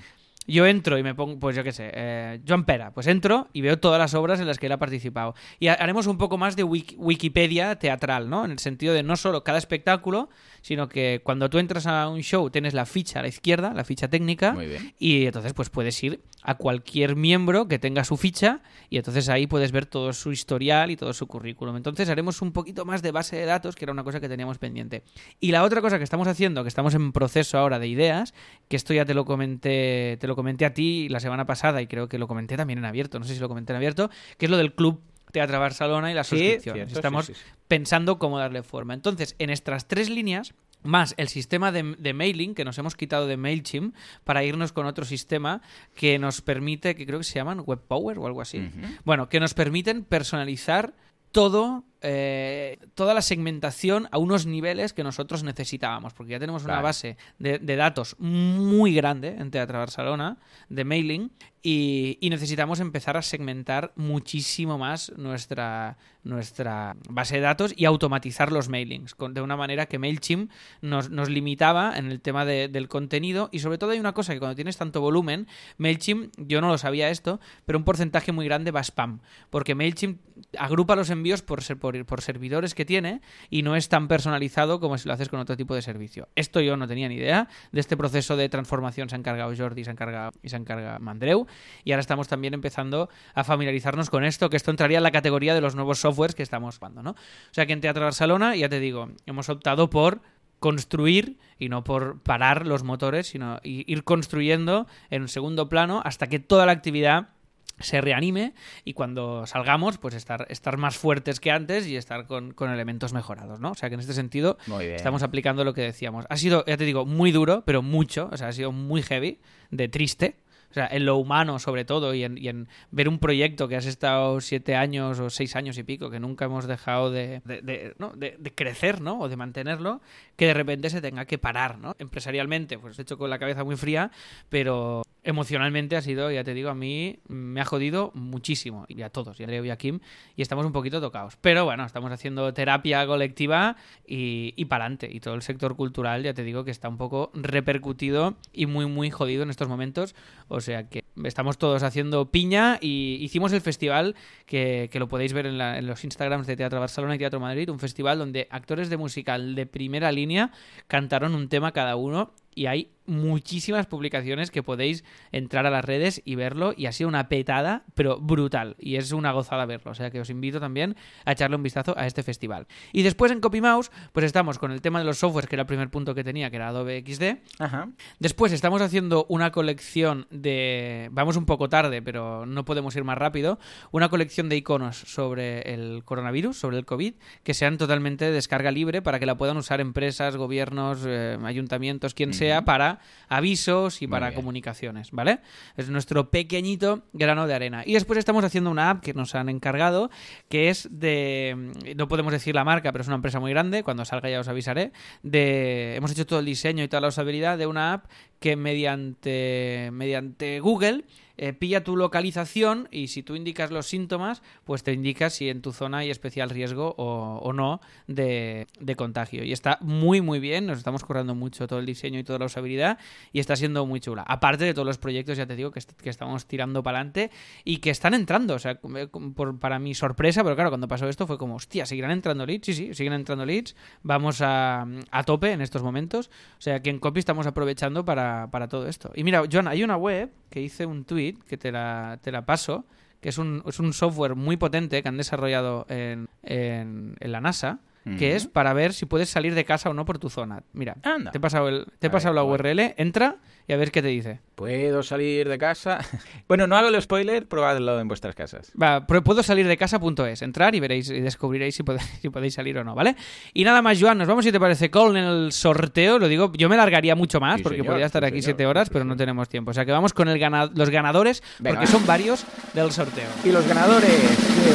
Yo entro y me pongo, pues yo qué sé, eh, Joan Pera, pues entro y veo todas las obras en las que él ha participado. Y haremos un poco más de Wikipedia teatral, ¿no? En el sentido de no solo cada espectáculo, sino que cuando tú entras a un show tienes la ficha a la izquierda, la ficha técnica, Muy bien. y entonces pues puedes ir a cualquier miembro que tenga su ficha y entonces ahí puedes ver todo su historial y todo su currículum. Entonces haremos un poquito más de base de datos, que era una cosa que teníamos pendiente. Y la otra cosa que estamos haciendo, que estamos en proceso ahora de ideas, que esto ya te lo comenté, te lo comenté a ti la semana pasada y creo que lo comenté también en abierto, no sé si lo comenté en abierto, que es lo del club Teatro Barcelona y las Sí, suscripciones. cierto, Estamos sí, sí, sí. Pensando cómo darle forma. Entonces, en estas tres líneas, más el sistema de, de mailing que nos hemos quitado de MailChimp para irnos con otro sistema que nos permite, que creo que se llaman WebPower o algo así. Bueno, que nos permiten personalizar todo, eh, toda la segmentación a unos niveles que nosotros necesitábamos, porque ya tenemos una base de, de datos muy grande en Teatro Barcelona, de mailing, y, y necesitamos empezar a segmentar muchísimo más nuestra, nuestra base de datos y automatizar los mailings, con- de una manera que MailChimp nos, nos limitaba en el tema de- del contenido, y sobre todo hay una cosa que cuando tienes tanto volumen, MailChimp, yo no lo sabía esto, pero un porcentaje muy grande va a spam, porque MailChimp agrupa los envíos por, ser, por, por servidores que tiene y no es tan personalizado como si lo haces con otro tipo de servicio. Esto yo no tenía ni idea. De este proceso de transformación se ha encargado Jordi se ha encargado, y se encarga Mandreu. Y ahora estamos también empezando a familiarizarnos con esto, que esto entraría en la categoría de los nuevos softwares que estamos jugando, ¿no? O sea que en Teatro Barcelona, ya te digo, hemos optado por construir y no por parar los motores, sino ir construyendo en un segundo plano hasta que toda la actividad se reanime y cuando salgamos, pues estar, estar más fuertes que antes y estar con, con elementos mejorados, ¿no? O sea que en este sentido estamos aplicando lo que decíamos. Ha sido, ya te digo, muy duro, pero mucho, o sea, ha sido muy heavy, de triste. O sea, en lo humano sobre todo y en, y en ver un proyecto que has estado siete años o seis años y pico, que nunca hemos dejado de, de- de- ¿no? de- crecer, ¿no? O de mantenerlo, que de repente se tenga que parar, ¿no? Empresarialmente, pues he hecho con la cabeza muy fría, pero emocionalmente ha sido, ya te digo, a mí me ha jodido muchísimo. Y a todos, y a Leo y a Kim, y estamos un poquito tocados. Pero bueno, estamos haciendo terapia colectiva y, y para adelante. Y todo el sector cultural, ya te digo, que está un poco repercutido y muy, muy jodido en estos momentos. O sea que estamos todos haciendo piña y hicimos el festival que, que lo podéis ver en, la- en los Instagrams de Teatro Barcelona y Teatro Madrid, un festival donde actores de musical de primera línea cantaron un tema cada uno y hay muchísimas publicaciones que podéis entrar a las redes y verlo y ha sido una petada, pero brutal y es una gozada verlo, o sea que os invito también a echarle un vistazo a este festival. Y después en CopyMouse, pues estamos con el tema de los softwares, que era el primer punto que tenía, que era Adobe XD, Ajá. Después estamos haciendo una colección de... Vamos un poco tarde, pero no podemos ir más rápido. Una colección de iconos sobre el coronavirus, sobre el COVID, que sean totalmente de descarga libre para que la puedan usar empresas, gobiernos, eh, ayuntamientos, quien sea, para avisos y para comunicaciones, ¿vale? Es nuestro pequeñito grano de arena. Y después estamos haciendo una app que nos han encargado, que es de... No podemos decir la marca, pero es una empresa muy grande. Cuando salga ya os avisaré. De... Hemos hecho todo el diseño y toda la usabilidad de una app que mediante, mediante Google eh, pilla tu localización y si tú indicas los síntomas, pues te indica si en tu zona hay especial riesgo o, o no de, de contagio. Y está muy, muy bien. Nos estamos currando mucho todo el diseño y toda la usabilidad y está siendo muy chula. Aparte de todos los proyectos, ya te digo, que, que estamos tirando para adelante y que están entrando. O sea, eh, por- para mi sorpresa, pero claro, cuando pasó esto fue como, hostia, ¿seguirán entrando leads? Sí, sí, siguen entrando leads. Vamos a, a tope en estos momentos. O sea, que en Copy estamos aprovechando para, para todo esto. Y mira, Joan, hay una web que hice un tweet que te la, te la paso, que es un, es un software muy potente que han desarrollado en, en, en la NASA, que es para ver si puedes salir de casa o no por tu zona. Mira, Anda. te he pasado, el, te he pasado ver, la bueno. URL, entra y a ver qué te dice. ¿Puedo salir de casa? bueno, no hago el spoiler, probadlo en vuestras casas. Va, puedo salir de casa.es, entrar y veréis y descubriréis si podéis, si podéis salir o no, ¿vale? Y nada más, Joan, nos vamos si te parece con el sorteo, lo digo, yo me largaría mucho más Sí, porque señor, podría estar sí, aquí señor, siete horas, sí, pero no tenemos tiempo. O sea que vamos con el gana- los ganadores Venga, porque son varios del sorteo. Y los ganadores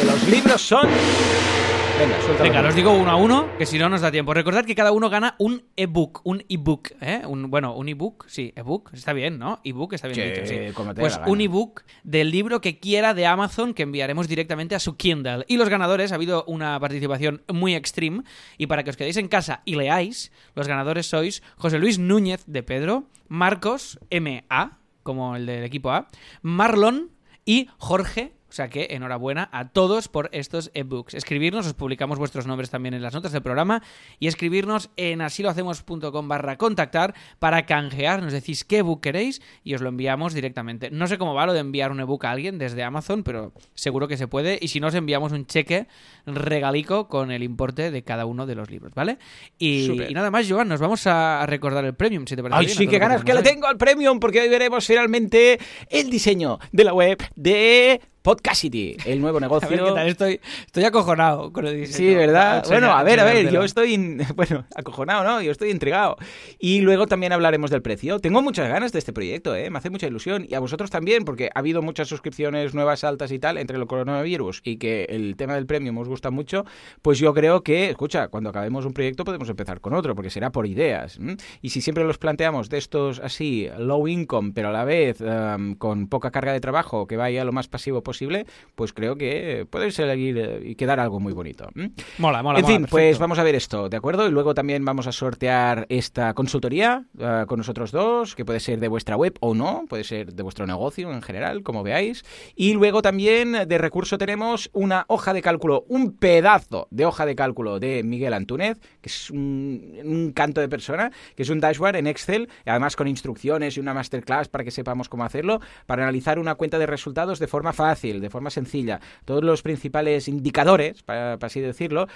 de los libros son... Venga, suelta Venga, los digo uno a uno, que si no nos da tiempo. Recordad que cada uno gana un ebook, un ebook, ¿eh? Un, bueno, un ebook, sí, ebook, está bien, ¿no? Ebook está bien dicho, sí. Pues un ebook del libro que quiera de Amazon que enviaremos directamente a su Kindle. Y los ganadores, ha habido una participación muy extreme, y para que os quedéis en casa y leáis, los ganadores sois José Luis Núñez de Pedro, Marcos M.A., como el del equipo A, Marlon y Jorge o sea que enhorabuena a todos por estos ebooks. Escribirnos, os publicamos vuestros nombres también en las notas del programa y escribirnos en asilohacemos.com barra contactar para canjear. Nos decís qué ebook queréis y os lo enviamos directamente. No sé cómo va lo de enviar un ebook a alguien desde Amazon, pero seguro que se puede. Y si no, os enviamos un cheque regalico con el importe de cada uno de los libros, ¿vale? Y, nada más, Joan, nos vamos a recordar el premium, si te parece. Ay, sí, qué ganas que le tengo al premium, porque hoy veremos finalmente el diseño de la web de Podcastity, el nuevo negocio. Estoy, estoy acojonado con el diseño. Sí, ¿verdad? bueno, a ver, a ver, yo estoy, bueno, acojonado, ¿no? Yo estoy intrigado. Y luego también hablaremos del precio. Tengo muchas ganas de este proyecto, ¿eh? Me hace mucha ilusión. Y a vosotros también, porque ha habido muchas suscripciones nuevas, altas y tal, entre el coronavirus y que el tema del premio os gusta mucho, pues yo creo que, escucha, cuando acabemos un proyecto podemos empezar con otro, porque será por ideas. Y si siempre los planteamos de estos así, low income, pero a la vez con poca carga de trabajo, que vaya lo más pasivo posible, posible, pues creo que puede seguir eh, y quedar algo muy bonito. Mola, mola. En fin, pues vamos a ver esto, ¿de acuerdo? Y luego también vamos a sortear esta consultoría eh, con nosotros dos, que puede ser de vuestra web o no, puede ser de vuestro negocio en general, como veáis. Y luego también de recurso tenemos una hoja de cálculo, un pedazo de hoja de cálculo de Miguel Antúnez, que es un, un canto de persona, que es un dashboard en Excel, además con instrucciones y una masterclass para que sepamos cómo hacerlo, para analizar una cuenta de resultados de forma fácil de forma sencilla, todos los principales indicadores, para, así decirlo,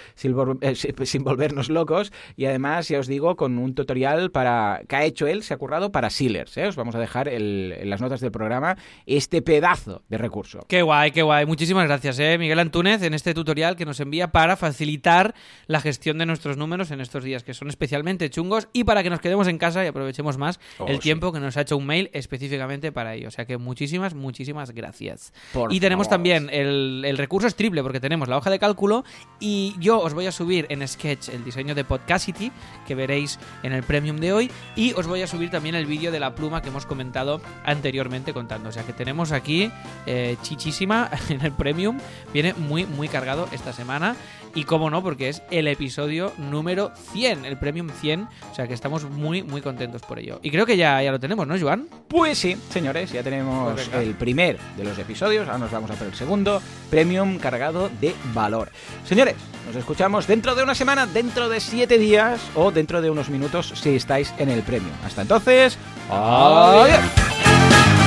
eh, sin, volvernos locos, y además, ya os digo, con un tutorial para que ha hecho él, se ha currado para Sealers. ¿eh? Os vamos a dejar en las notas del programa este pedazo de recurso. Qué guay, qué guay. Muchísimas gracias, ¿eh? Miguel Antúnez, en este tutorial que nos envía para facilitar la gestión de nuestros números en estos días que son especialmente chungos y para que nos quedemos en casa y aprovechemos más oh, el tiempo que nos ha hecho un mail específicamente para ello. O sea que muchísimas, muchísimas gracias. Por y tenemos también el, recurso es triple porque tenemos la hoja de cálculo y yo os voy a subir en Sketch el diseño de Podcastity que veréis en el premium de hoy y os voy a subir también el vídeo de la pluma que hemos comentado anteriormente contando. O sea que tenemos aquí eh, chichísima en el premium. Viene muy, muy cargado esta semana. Y cómo no, porque es el episodio número 100, el Premium 100. O sea que estamos muy, muy contentos por ello. Y creo que ya, ya lo tenemos, ¿no, Joan? Pues sí, señores, ya tenemos pues el primer de los episodios. Ahora nos vamos a por el segundo, Premium cargado de valor. Señores, nos escuchamos dentro de una semana, dentro de siete días o dentro de unos minutos si estáis en el Premium. Hasta entonces, adiós.